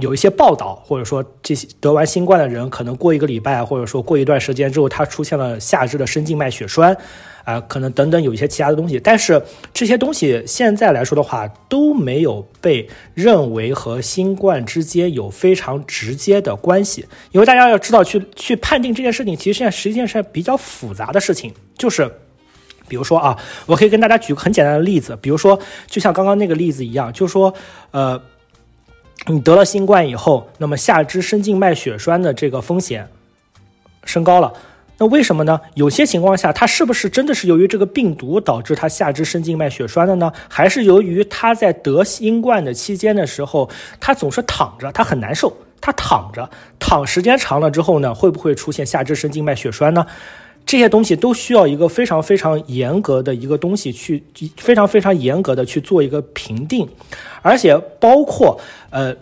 有一些报道，或者说这些得完新冠的人，可能过一个礼拜，或者说过一段时间之后，他出现了下肢的深静脉血栓，啊，可能等等有一些其他的东西。但是这些东西现在来说的话，都没有被认为和新冠之间有非常直接的关系。因为大家要知道，去去判定这件事情，其实现在实际上是比较复杂的事情。就是，比如说啊，我可以跟大家举个很简单的例子，比如说，就像刚刚那个例子一样，就是说，呃。你得了新冠以后，那么下肢深静脉血栓的这个风险升高了。那为什么呢？有些情况下，它是不是真的是由于这个病毒导致他下肢深静脉血栓的呢？还是由于他在得新冠的期间的时候，他总是躺着，他很难受，他躺着躺时间长了之后呢，会不会出现下肢深静脉血栓呢？这些东西都需要一个非常非常严格的一个东西去非常非常严格的去做一个评定，而且包括呃，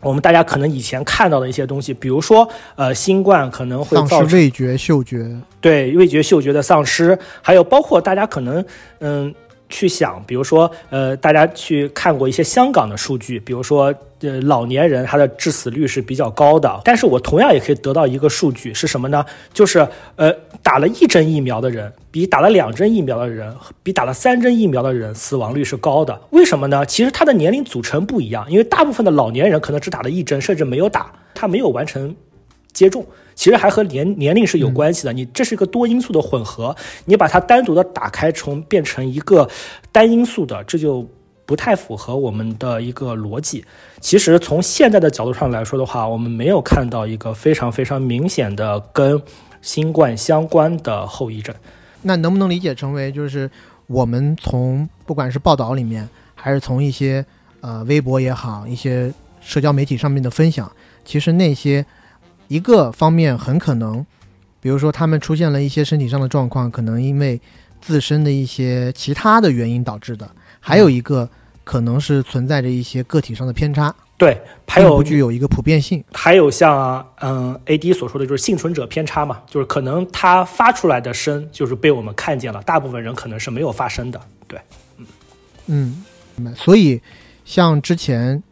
我们大家可能以前看到的一些东西，比如说呃，新冠可能会丧失味觉、嗅觉，对味觉、嗅觉的丧失，还有包括大家可能嗯。去想，比如说，呃，大家去看过一些香港的数据，比如说，呃，老年人他的致死率是比较高的。但是我同样也可以得到一个数据是什么呢？就是，呃，打了一针疫苗的人，比打了两针疫苗的人，比打了三针疫苗的人死亡率是高的。为什么呢？其实他的年龄组成不一样，因为大部分的老年人可能只打了一针，甚至没有打，他没有完成接种。其实还和年年龄是有关系的，你这是一个多因素的混合，你把它单独的打开，从变成一个单因素的，这就不太符合我们的一个逻辑。其实从现在的角度上来说的话，我们没有看到一个非常非常明显的跟新冠相关的后遗症。那能不能理解成为，就是我们从不管是报道里面，还是从一些呃微博也好，一些社交媒体上面的分享，其实那些。一个方面很可能，比如说他们出现了一些身体上的状况，可能因为自身的一些其他的原因导致的；还有一个可能是存在着一些个体上的偏差，对，还有不具有一个普遍性。还有像嗯，A D 所说的就是幸存者偏差嘛，就是可能他发出来的声就是被我们看见了，大部分人可能是没有发声的。对，嗯嗯，所以像之前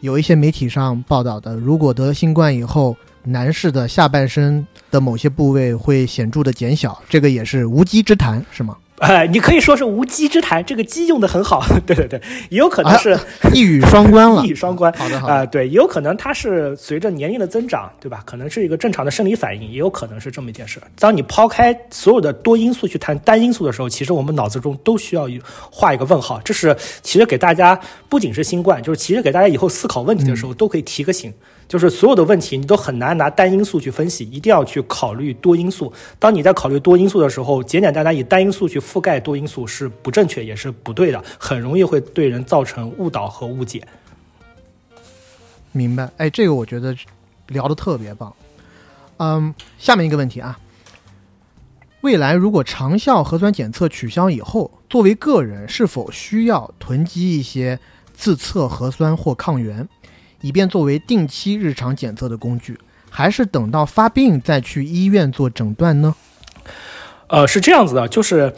有一些媒体上报道的，如果得新冠以后。男士的下半身的某些部位会显著的减小，这个也是无稽之谈，是吗？哎，你可以说是无稽之谈，这个“稽”用的很好。对对对，也有可能是一语双关了，一语双关。好的好的啊，对，也有可能它是随着年龄的增长，对吧？可能是一个正常的生理反应，也有可能是这么一件事。当你抛开所有的多因素去谈单因素的时候，其实我们脑子中都需要画一个问号。这是其实给大家不仅是新冠，就是其实给大家以后思考问题的时候都可以提个醒。就是所有的问题，你都很难拿单因素去分析，一定要去考虑多因素。当你在考虑多因素的时候，简简单单以单因素去覆盖多因素是不正确，也是不对的，很容易会对人造成误导和误解。明白？哎，这个我觉得聊的特别棒。嗯，下面一个问题啊，未来如果长效核酸检测取消以后，作为个人是否需要囤积一些自测核酸或抗原？以便作为定期日常检测的工具，还是等到发病再去医院做诊断呢？呃，是这样子的，就是，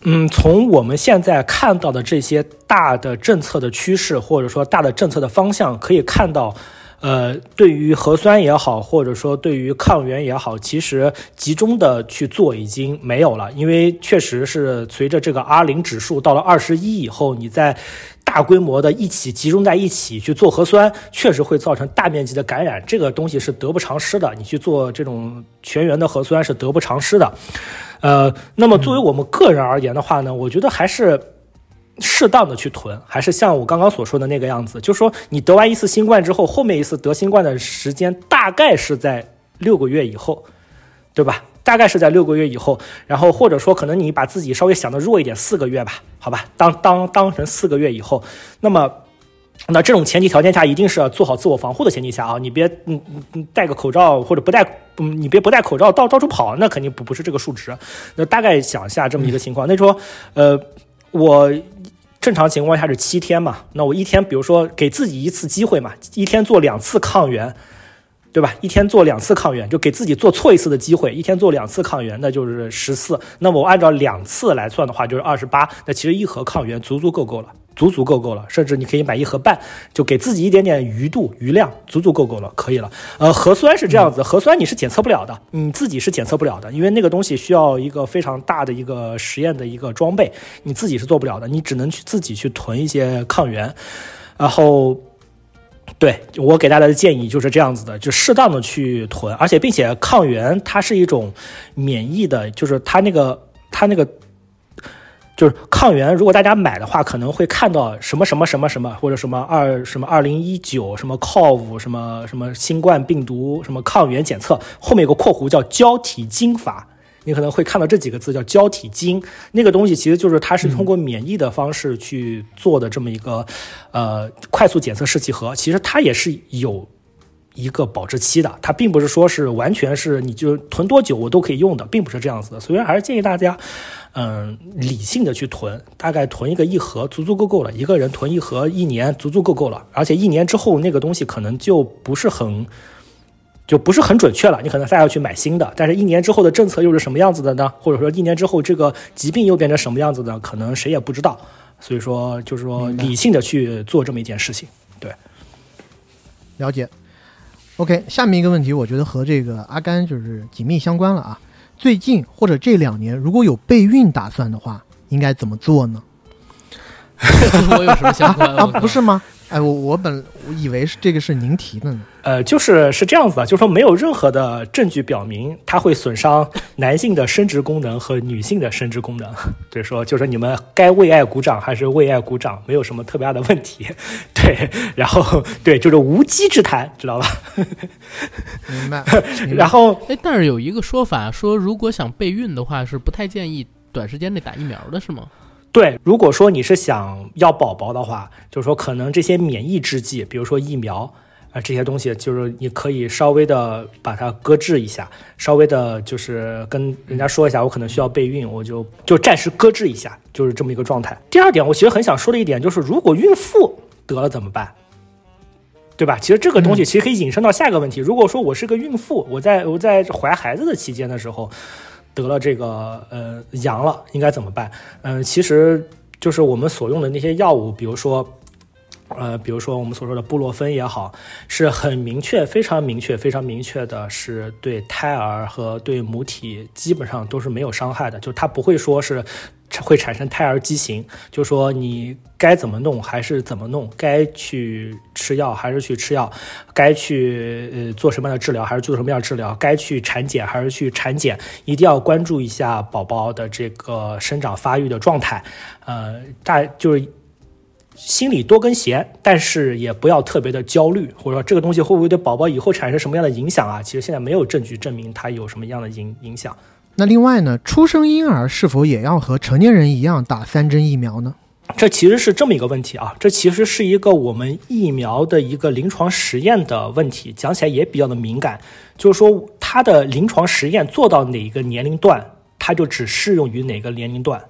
嗯，从我们现在看到的这些大的政策的趋势，或者说大的政策的方向，可以看到。呃，对于核酸也好，或者说对于抗原也好，其实集中的去做已经没有了，因为确实是随着这个 R 零指数到了二十一以后，你在大规模的一起集中在一起去做核酸，确实会造成大面积的感染，这个东西是得不偿失的。你去做这种全员的核酸是得不偿失的。呃，那么作为我们个人而言的话呢，我觉得还是。适当的去囤，还是像我刚刚所说的那个样子，就是说你得完一次新冠之后，后面一次得新冠的时间大概是在六个月以后，对吧？大概是在六个月以后，然后或者说可能你把自己稍微想的弱一点，四个月吧，好吧，当当当成四个月以后，那么那这种前提条件下，一定是要做好自我防护的前提下啊，你别嗯嗯嗯戴个口罩或者不戴，嗯你别不戴口罩到到处跑，那肯定不不是这个数值。那大概想一下这么一个情况，那说呃我。正常情况下是七天嘛，那我一天，比如说给自己一次机会嘛，一天做两次抗原，对吧？一天做两次抗原，就给自己做错一次的机会，一天做两次抗原，那就是十四。那么我按照两次来算的话，就是二十八。那其实一盒抗原足足够够了。足足够够了，甚至你可以买一盒半，就给自己一点点余度余量，足足够够了，可以了。呃，核酸是这样子，核酸你是检测不了的，你自己是检测不了的，因为那个东西需要一个非常大的一个实验的一个装备，你自己是做不了的，你只能去自己去囤一些抗原。然后，对我给大家的建议就是这样子的，就适当的去囤，而且并且抗原它是一种免疫的，就是它那个它那个。就是抗原，如果大家买的话，可能会看到什么什么什么什么，或者什么二什么二零一九什么 COV 什么什么新冠病毒什么抗原检测，后面有个括弧叫胶体金法，你可能会看到这几个字叫胶体金，那个东西其实就是它是通过免疫的方式去做的这么一个呃快速检测试剂盒，其实它也是有。一个保质期的，它并不是说是完全是你就囤多久我都可以用的，并不是这样子的。所以还是建议大家，嗯，理性的去囤，大概囤一个一盒足足够够了。一个人囤一盒一年足足够够了，而且一年之后那个东西可能就不是很，就不是很准确了。你可能再要去买新的，但是一年之后的政策又是什么样子的呢？或者说一年之后这个疾病又变成什么样子的？可能谁也不知道。所以说，就是说理性的去做这么一件事情。对，了解。OK，下面一个问题，我觉得和这个阿甘就是紧密相关了啊。最近或者这两年，如果有备孕打算的话，应该怎么做呢？我有什么相关 啊？不是吗？哎，我我本我以为是这个是您提的呢。呃，就是是这样子的，就是说没有任何的证据表明它会损伤 男性的生殖功能和女性的生殖功能。所以说，就是你们该为爱鼓掌还是为爱鼓掌，没有什么特别大的问题。对，然后对，就是无稽之谈，知道吧？明白。然后，哎，但是有一个说法说，如果想备孕的话，是不太建议短时间内打疫苗的，是吗？对，如果说你是想要宝宝的话，就是说可能这些免疫制剂，比如说疫苗啊这些东西，就是你可以稍微的把它搁置一下，稍微的就是跟人家说一下，我可能需要备孕，我就就暂时搁置一下，就是这么一个状态。第二点，我其实很想说的一点就是，如果孕妇得了怎么办？对吧？其实这个东西其实可以引申到下一个问题。如果说我是个孕妇，我在我在怀孩子的期间的时候。得了这个呃阳了，应该怎么办？嗯，其实就是我们所用的那些药物，比如说，呃，比如说我们所说的布洛芬也好，是很明确、非常明确、非常明确的，是对胎儿和对母体基本上都是没有伤害的，就是它不会说是。会产生胎儿畸形，就说你该怎么弄还是怎么弄，该去吃药还是去吃药，该去呃做什么样的治疗还是做什么样的治疗，该去产检还是去产检，一定要关注一下宝宝的这个生长发育的状态，呃，大就是心里多根弦，但是也不要特别的焦虑，或者说这个东西会不会对宝宝以后产生什么样的影响啊？其实现在没有证据证明它有什么样的影影响。那另外呢，出生婴儿是否也要和成年人一样打三针疫苗呢？这其实是这么一个问题啊，这其实是一个我们疫苗的一个临床实验的问题，讲起来也比较的敏感。就是说，它的临床实验做到哪一个年龄段，它就只适用于哪个年龄段。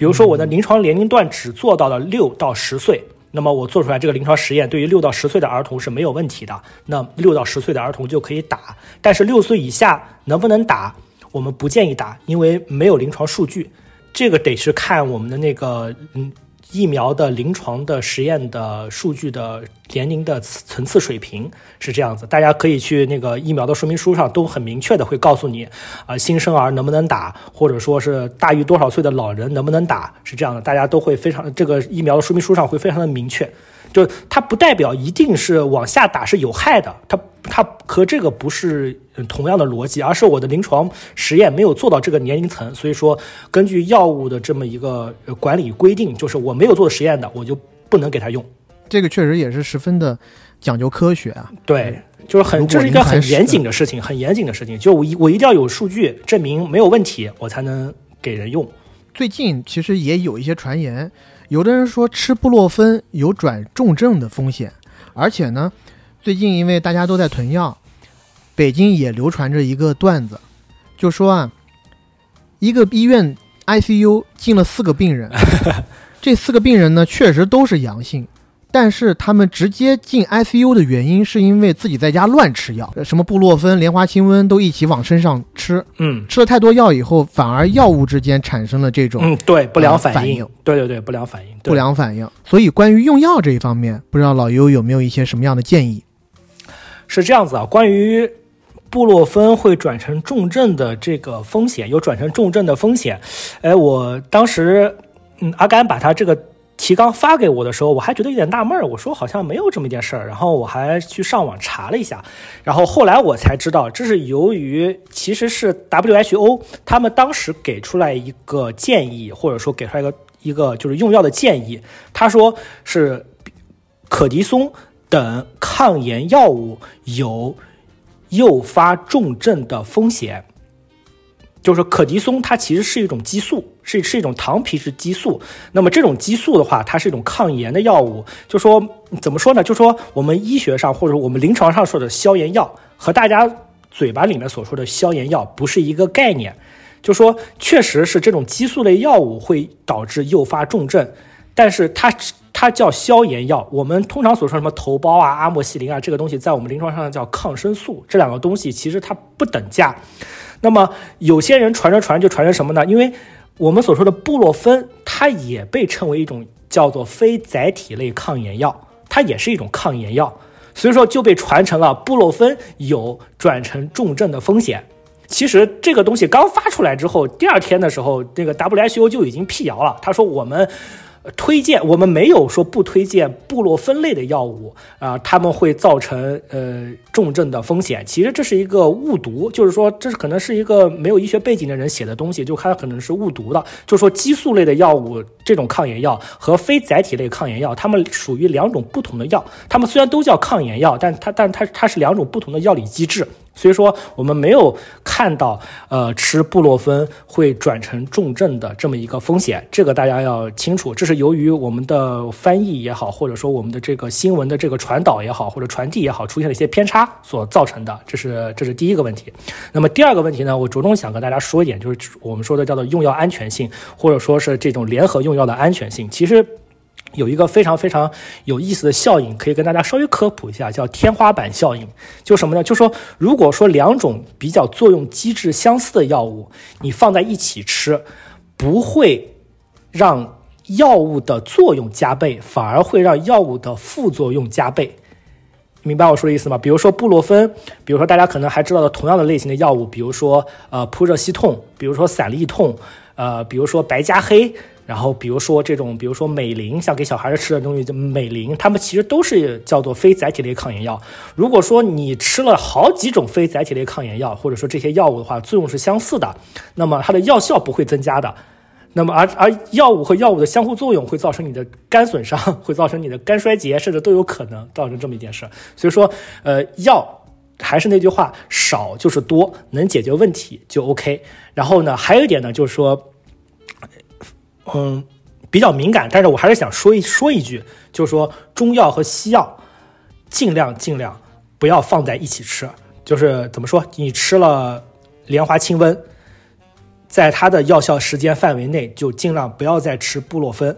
比如说，我的临床年龄段只做到了六到十岁。那么我做出来这个临床实验，对于六到十岁的儿童是没有问题的。那六到十岁的儿童就可以打，但是六岁以下能不能打？我们不建议打，因为没有临床数据。这个得是看我们的那个嗯疫苗的临床的实验的数据的年龄的层次水平是这样子。大家可以去那个疫苗的说明书上都很明确的会告诉你，啊、新生儿能不能打，或者说是大于多少岁的老人能不能打，是这样的。大家都会非常这个疫苗的说明书上会非常的明确。就它不代表一定是往下打是有害的，它它和这个不是呃同样的逻辑，而是我的临床实验没有做到这个年龄层，所以说根据药物的这么一个呃管理规定，就是我没有做实验的，我就不能给他用。这个确实也是十分的讲究科学啊。对，就是很这是一个很严谨的事情，很严谨的事情，就我一我一定要有数据证明没有问题，我才能给人用。最近其实也有一些传言，有的人说吃布洛芬有转重症的风险，而且呢，最近因为大家都在囤药，北京也流传着一个段子，就说啊，一个医院 ICU 进了四个病人，这四个病人呢确实都是阳性。但是他们直接进 ICU 的原因，是因为自己在家乱吃药，什么布洛芬、莲花清瘟都一起往身上吃，嗯吃了太多药以后，反而药物之间产生了这种嗯，对，不良反应，呃反应对对对，不良反应，不良反应。所以关于用药这一方面，不知道老优有没有一些什么样的建议？是这样子啊，关于布洛芬会转成重症的这个风险，有转成重症的风险。哎，我当时，嗯，阿甘把他这个提纲发给我的时候，我还觉得有点纳闷儿，我说好像没有这么一件事儿。然后我还去上网查了一下，然后后来我才知道，这是由于其实是 WHO 他们当时给出来一个建议，或者说给出来一个一个就是用药的建议，他说是可的松等抗炎药物有诱发重症的风险。就是可的松，它其实是一种激素，是是一种糖皮质激素。那么这种激素的话，它是一种抗炎的药物。就说怎么说呢？就说我们医学上或者我们临床上说的消炎药，和大家嘴巴里面所说的消炎药不是一个概念。就说确实是这种激素类药物会导致诱发重症，但是它它叫消炎药。我们通常所说什么头孢啊、阿莫西林啊，这个东西在我们临床上叫抗生素。这两个东西其实它不等价。那么有些人传着传就传成什么呢？因为我们所说的布洛芬，它也被称为一种叫做非载体类抗炎药，它也是一种抗炎药，所以说就被传成了布洛芬有转成重症的风险。其实这个东西刚发出来之后，第二天的时候，那个 WHO 就已经辟谣了，他说我们。推荐我们没有说不推荐布洛芬类的药物啊、他们会造成呃重症的风险。其实这是一个误读，就是说这是可能是一个没有医学背景的人写的东西，就他可能是误读的。就说激素类的药物这种抗炎药和非载体类抗炎药，它们属于两种不同的药。它们虽然都叫抗炎药，但它但它它是两种不同的药理机制。所以说，我们没有看到，呃，吃布洛芬会转成重症的这么一个风险，这个大家要清楚。这是由于我们的翻译也好，或者说我们的这个新闻的这个传导也好，或者传递也好，出现了一些偏差所造成的。这是这是第一个问题。那么第二个问题呢，我着重想跟大家说一点，就是我们说的叫做用药安全性，或者说是这种联合用药的安全性。其实。有一个非常非常有意思的效应，可以跟大家稍微科普一下，叫天花板效应。就什么呢？就说如果说两种比较作用机制相似的药物，你放在一起吃，不会让药物的作用加倍，反而会让药物的副作用加倍。明白我说的意思吗？比如说布洛芬，比如说大家可能还知道的同样的类型的药物，比如说呃扑热息痛，比如说散利痛，呃，比如说白加黑。然后，比如说这种，比如说美林，像给小孩子吃的东西，就美林，它们其实都是叫做非载体类抗炎药。如果说你吃了好几种非载体类抗炎药，或者说这些药物的话，作用是相似的，那么它的药效不会增加的。那么而 而药物和药物的相互作用会造成你的肝损伤，会造成你的肝衰竭，甚至都有可能造成这么一件事。所以说，呃，药还是那句话，少就是多，能解决问题就 OK。然后呢，还有一点呢，就是说。嗯，比较敏感，但是我还是想说一说一句，就是说中药和西药尽量尽量不要放在一起吃。就是怎么说，你吃了莲花清瘟，在它的药效时间范围内，就尽量不要再吃布洛芬，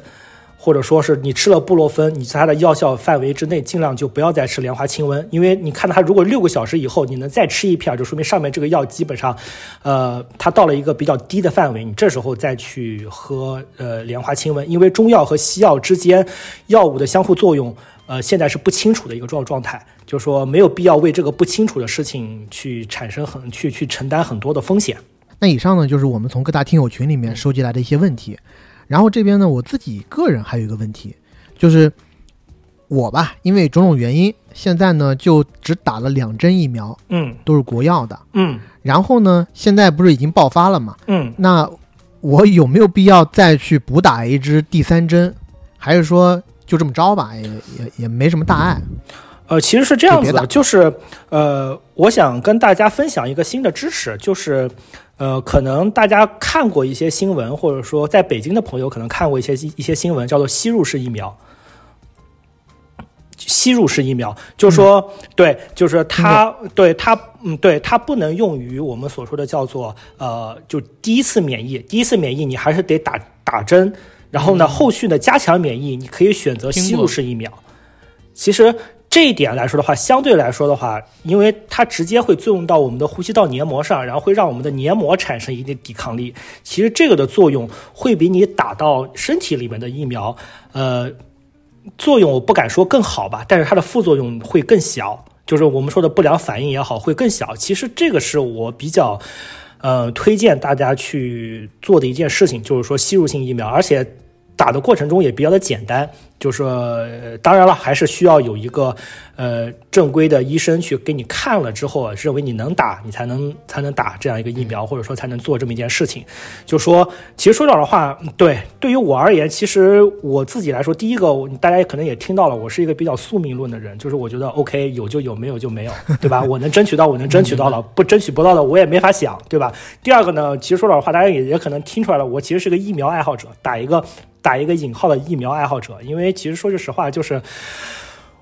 或者说是你吃了布洛芬，你在它的药效范围之内，尽量就不要再吃莲花清瘟，因为你看它如果六个小时以后你能再吃一片，就说明上面这个药基本上，呃，它到了一个比较低的范围，你这时候再去喝呃莲花清瘟，因为中药和西药之间药物的相互作用，呃，现在是不清楚的一个状状态，就是说没有必要为这个不清楚的事情去产生很去去承担很多的风险。那以上呢，就是我们从各大听友群里面收集来的一些问题。然后这边呢，我自己个人还有一个问题，就是我吧，因为种种原因，现在呢就只打了两针疫苗，嗯都是国药的。嗯然后呢，现在不是已经爆发了嘛？嗯，那我有没有必要再去补打一支第三针？还是说就这么着吧，也也也没什么大碍？呃，其实是这样子的，就就是呃，我想跟大家分享一个新的知识，就是呃，可能大家看过一些新闻，或者说在北京的朋友可能看过一些一些新闻，叫做吸入式疫苗。吸入式疫苗，就是说，对，就是它，对它，嗯，对它不能用于我们所说的叫做呃，就第一次免疫，第一次免疫你还是得打打针，然后呢，后续的加强免疫你可以选择吸入式疫苗。其实这一点来说的话，相对来说的话，因为它直接会作用到我们的呼吸道黏膜上，然后会让我们的黏膜产生一定抵抗力。其实这个的作用会比你打到身体里面的疫苗，呃，作用我不敢说更好吧，但是它的副作用会更小，就是我们说的不良反应也好，会更小。其实这个是我比较。呃，推荐大家去做的一件事情，就是说吸入性疫苗，而且打的过程中也比较的简单，就是说，呃当然了，还是需要有一个呃正规的医生去给你看了之后，认为你能打，你才能才能打这样一个疫苗，或者说才能做这么一件事情。就说，其实说老实话，对对于我而言，其实我自己来说，第一个大家可能也听到了，我是一个比较宿命论的人，就是我觉得 OK 有就有，没有就没有，对吧？我能争取到，我能争取到了，不争取不到的，我也没法想，对吧？第二个呢，其实说老实话，大家也也可能听出来了，我其实是个疫苗爱好者，打一个打一个引号的疫苗爱好者，因为其实说句实话，就是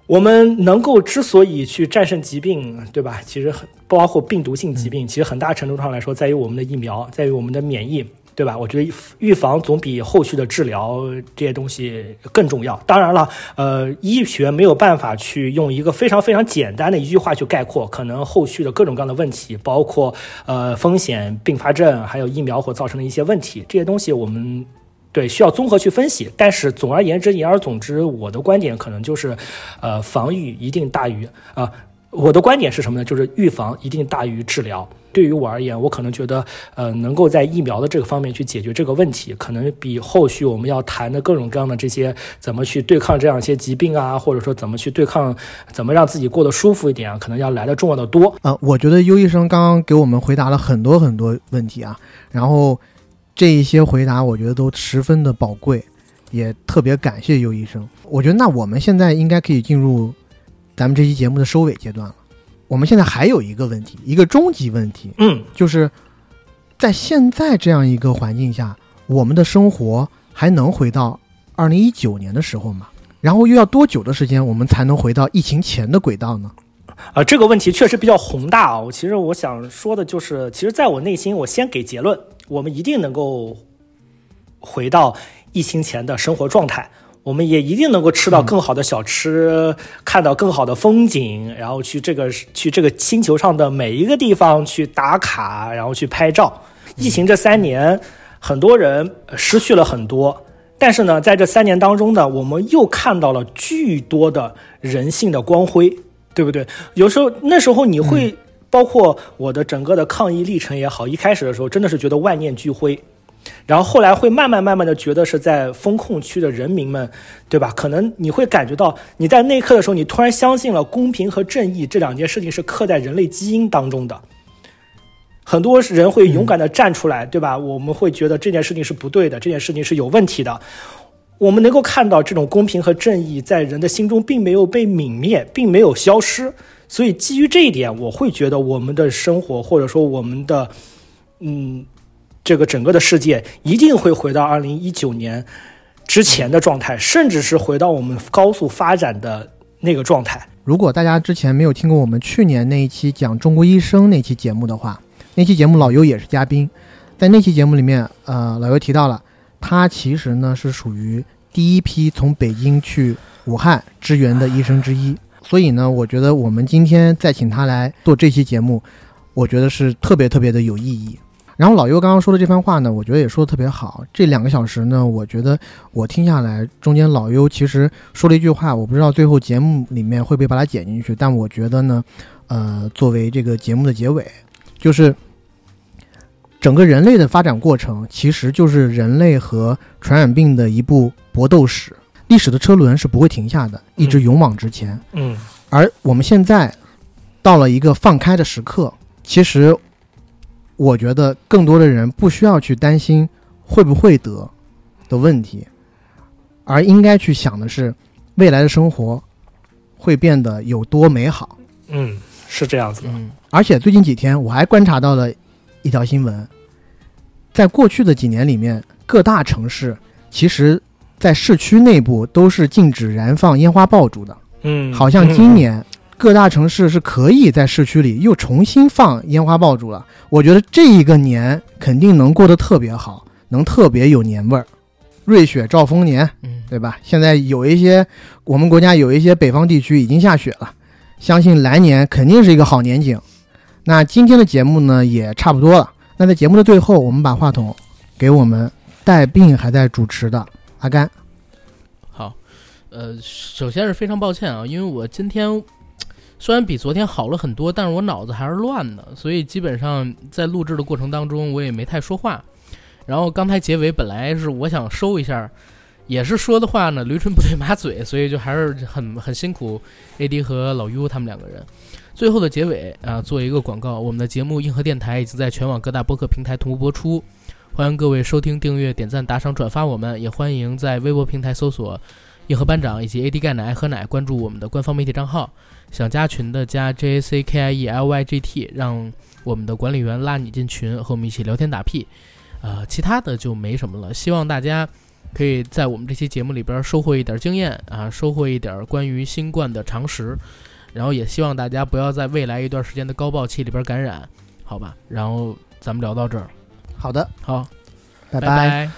我们能够之所以去战胜疾病，对吧？其实很包括病毒性疾病，其实很大程度上来说，在于我们的疫苗，在于我们的免疫。对吧？我觉得预防总比后续的治疗这些东西更重要。当然了，呃，医学没有办法去用一个非常非常简单的一句话去概括，可能后续的各种各样的问题，包括呃风险、并发症，还有疫苗所造成的一些问题，这些东西我们对需要综合去分析。但是总而言之，言而总之，我的观点可能就是，呃，防御一定大于啊、我的观点是什么呢？就是预防一定大于治疗。对于我而言，我可能觉得，呃，能够在疫苗的这个方面去解决这个问题，可能比后续我们要谈的各种各样的这些怎么去对抗这样一些疾病啊，或者说怎么去对抗，怎么让自己过得舒服一点啊，可能要来的重要的多。呃，我觉得优医生刚刚给我们回答了很多很多问题啊，然后这一些回答我觉得都十分的宝贵，也特别感谢尤医生。我觉得那我们现在应该可以进入咱们这期节目的收尾阶段了。我们现在还有一个问题，一个终极问题，嗯，就是在现在这样一个环境下，我们的生活还能回到二零一九年的时候吗？然后又要多久的时间，我们才能回到疫情前的轨道呢？啊，这个问题确实比较宏大啊。我其实我想说的就是，其实在我内心，我先给结论，我们一定能够回到疫情前的生活状态。我们也一定能够吃到更好的小吃，看到更好的风景，然后去这个去这个星球上的每一个地方去打卡，然后去拍照。疫情这三年，很多人失去了很多，但是呢，在这三年当中呢，我们又看到了巨多的人性的光辉，对不对？有时候那时候你会，包括我的整个的抗疫历程也好，一开始的时候真的是觉得万念俱灰。然后后来会慢慢慢慢的觉得是在风控区的人民们，对吧？可能你会感觉到你在那一刻的时候，你突然相信了公平和正义这两件事情是刻在人类基因当中的。很多人会勇敢的站出来，对吧？我们会觉得这件事情是不对的，这件事情是有问题的。我们能够看到这种公平和正义在人的心中并没有被泯灭，并没有消失。所以基于这一点，我会觉得我们的生活或者说我们的，嗯。这个整个的世界一定会回到二零一九年之前的状态，甚至是回到我们高速发展的那个状态。如果大家之前没有听过我们去年那一期讲中国医生那期节目的话，那期节目老尤也是嘉宾，在那期节目里面，呃，老尤提到了他其实呢是属于第一批从北京去武汉支援的医生之一。所以呢，我觉得我们今天再请他来做这期节目，我觉得是特别特别的有意义。然后老优刚刚说的这番话呢，我觉得也说的特别好。这两个小时呢，我觉得我听下来，中间老优其实说了一句话，我不知道最后节目里面会不会把它剪进去，但我觉得呢，呃，作为这个节目的结尾，就是整个人类的发展过程，其实就是人类和传染病的一部搏斗史。历史的车轮是不会停下的，一直勇往直前。嗯而我们现在到了一个放开的时刻，其实我觉得更多的人不需要去担心会不会得的问题，而应该去想的是未来的生活会变得有多美好。嗯，是这样子的。嗯而且最近几天我还观察到了一条新闻，在过去的几年里面，各大城市其实在市区内部都是禁止燃放烟花爆竹的。嗯，好像今年各大城市是可以在市区里又重新放烟花爆竹了。我觉得这一个年肯定能过得特别好，能特别有年味儿。瑞雪兆丰年，嗯，对吧？现在有一些我们国家有一些北方地区已经下雪了，相信来年肯定是一个好年景。那今天的节目呢也差不多了。那在节目的最后，我们把话筒给我们带病还在主持的阿甘。好，呃，首先是非常抱歉啊，因为我今天虽然比昨天好了很多，但是我脑子还是乱的，所以基本上在录制的过程当中，我也没太说话。然后刚才结尾本来是我想收一下，也是说的话呢驴唇不对马嘴，所以就还是很很辛苦 AD 和老 U 他们两个人。最后的结尾啊，做一个广告，我们的节目硬核电台已经在全网各大播客平台同步播出，欢迎各位收听、订阅、点赞、打赏、转发我们，也欢迎在微博平台搜索“硬核班长”以及 AD 钙奶喝奶，关注我们的官方媒体账号。想加群的加 J A C K I E L Y G T，让我们的管理员拉你进群，和我们一起聊天打屁。呃，其他的就没什么了。希望大家可以在我们这期节目里边收获一点经验啊，收获一点关于新冠的常识。然后也希望大家不要在未来一段时间的高爆期里边感染，好吧？然后咱们聊到这儿，好的，好，拜拜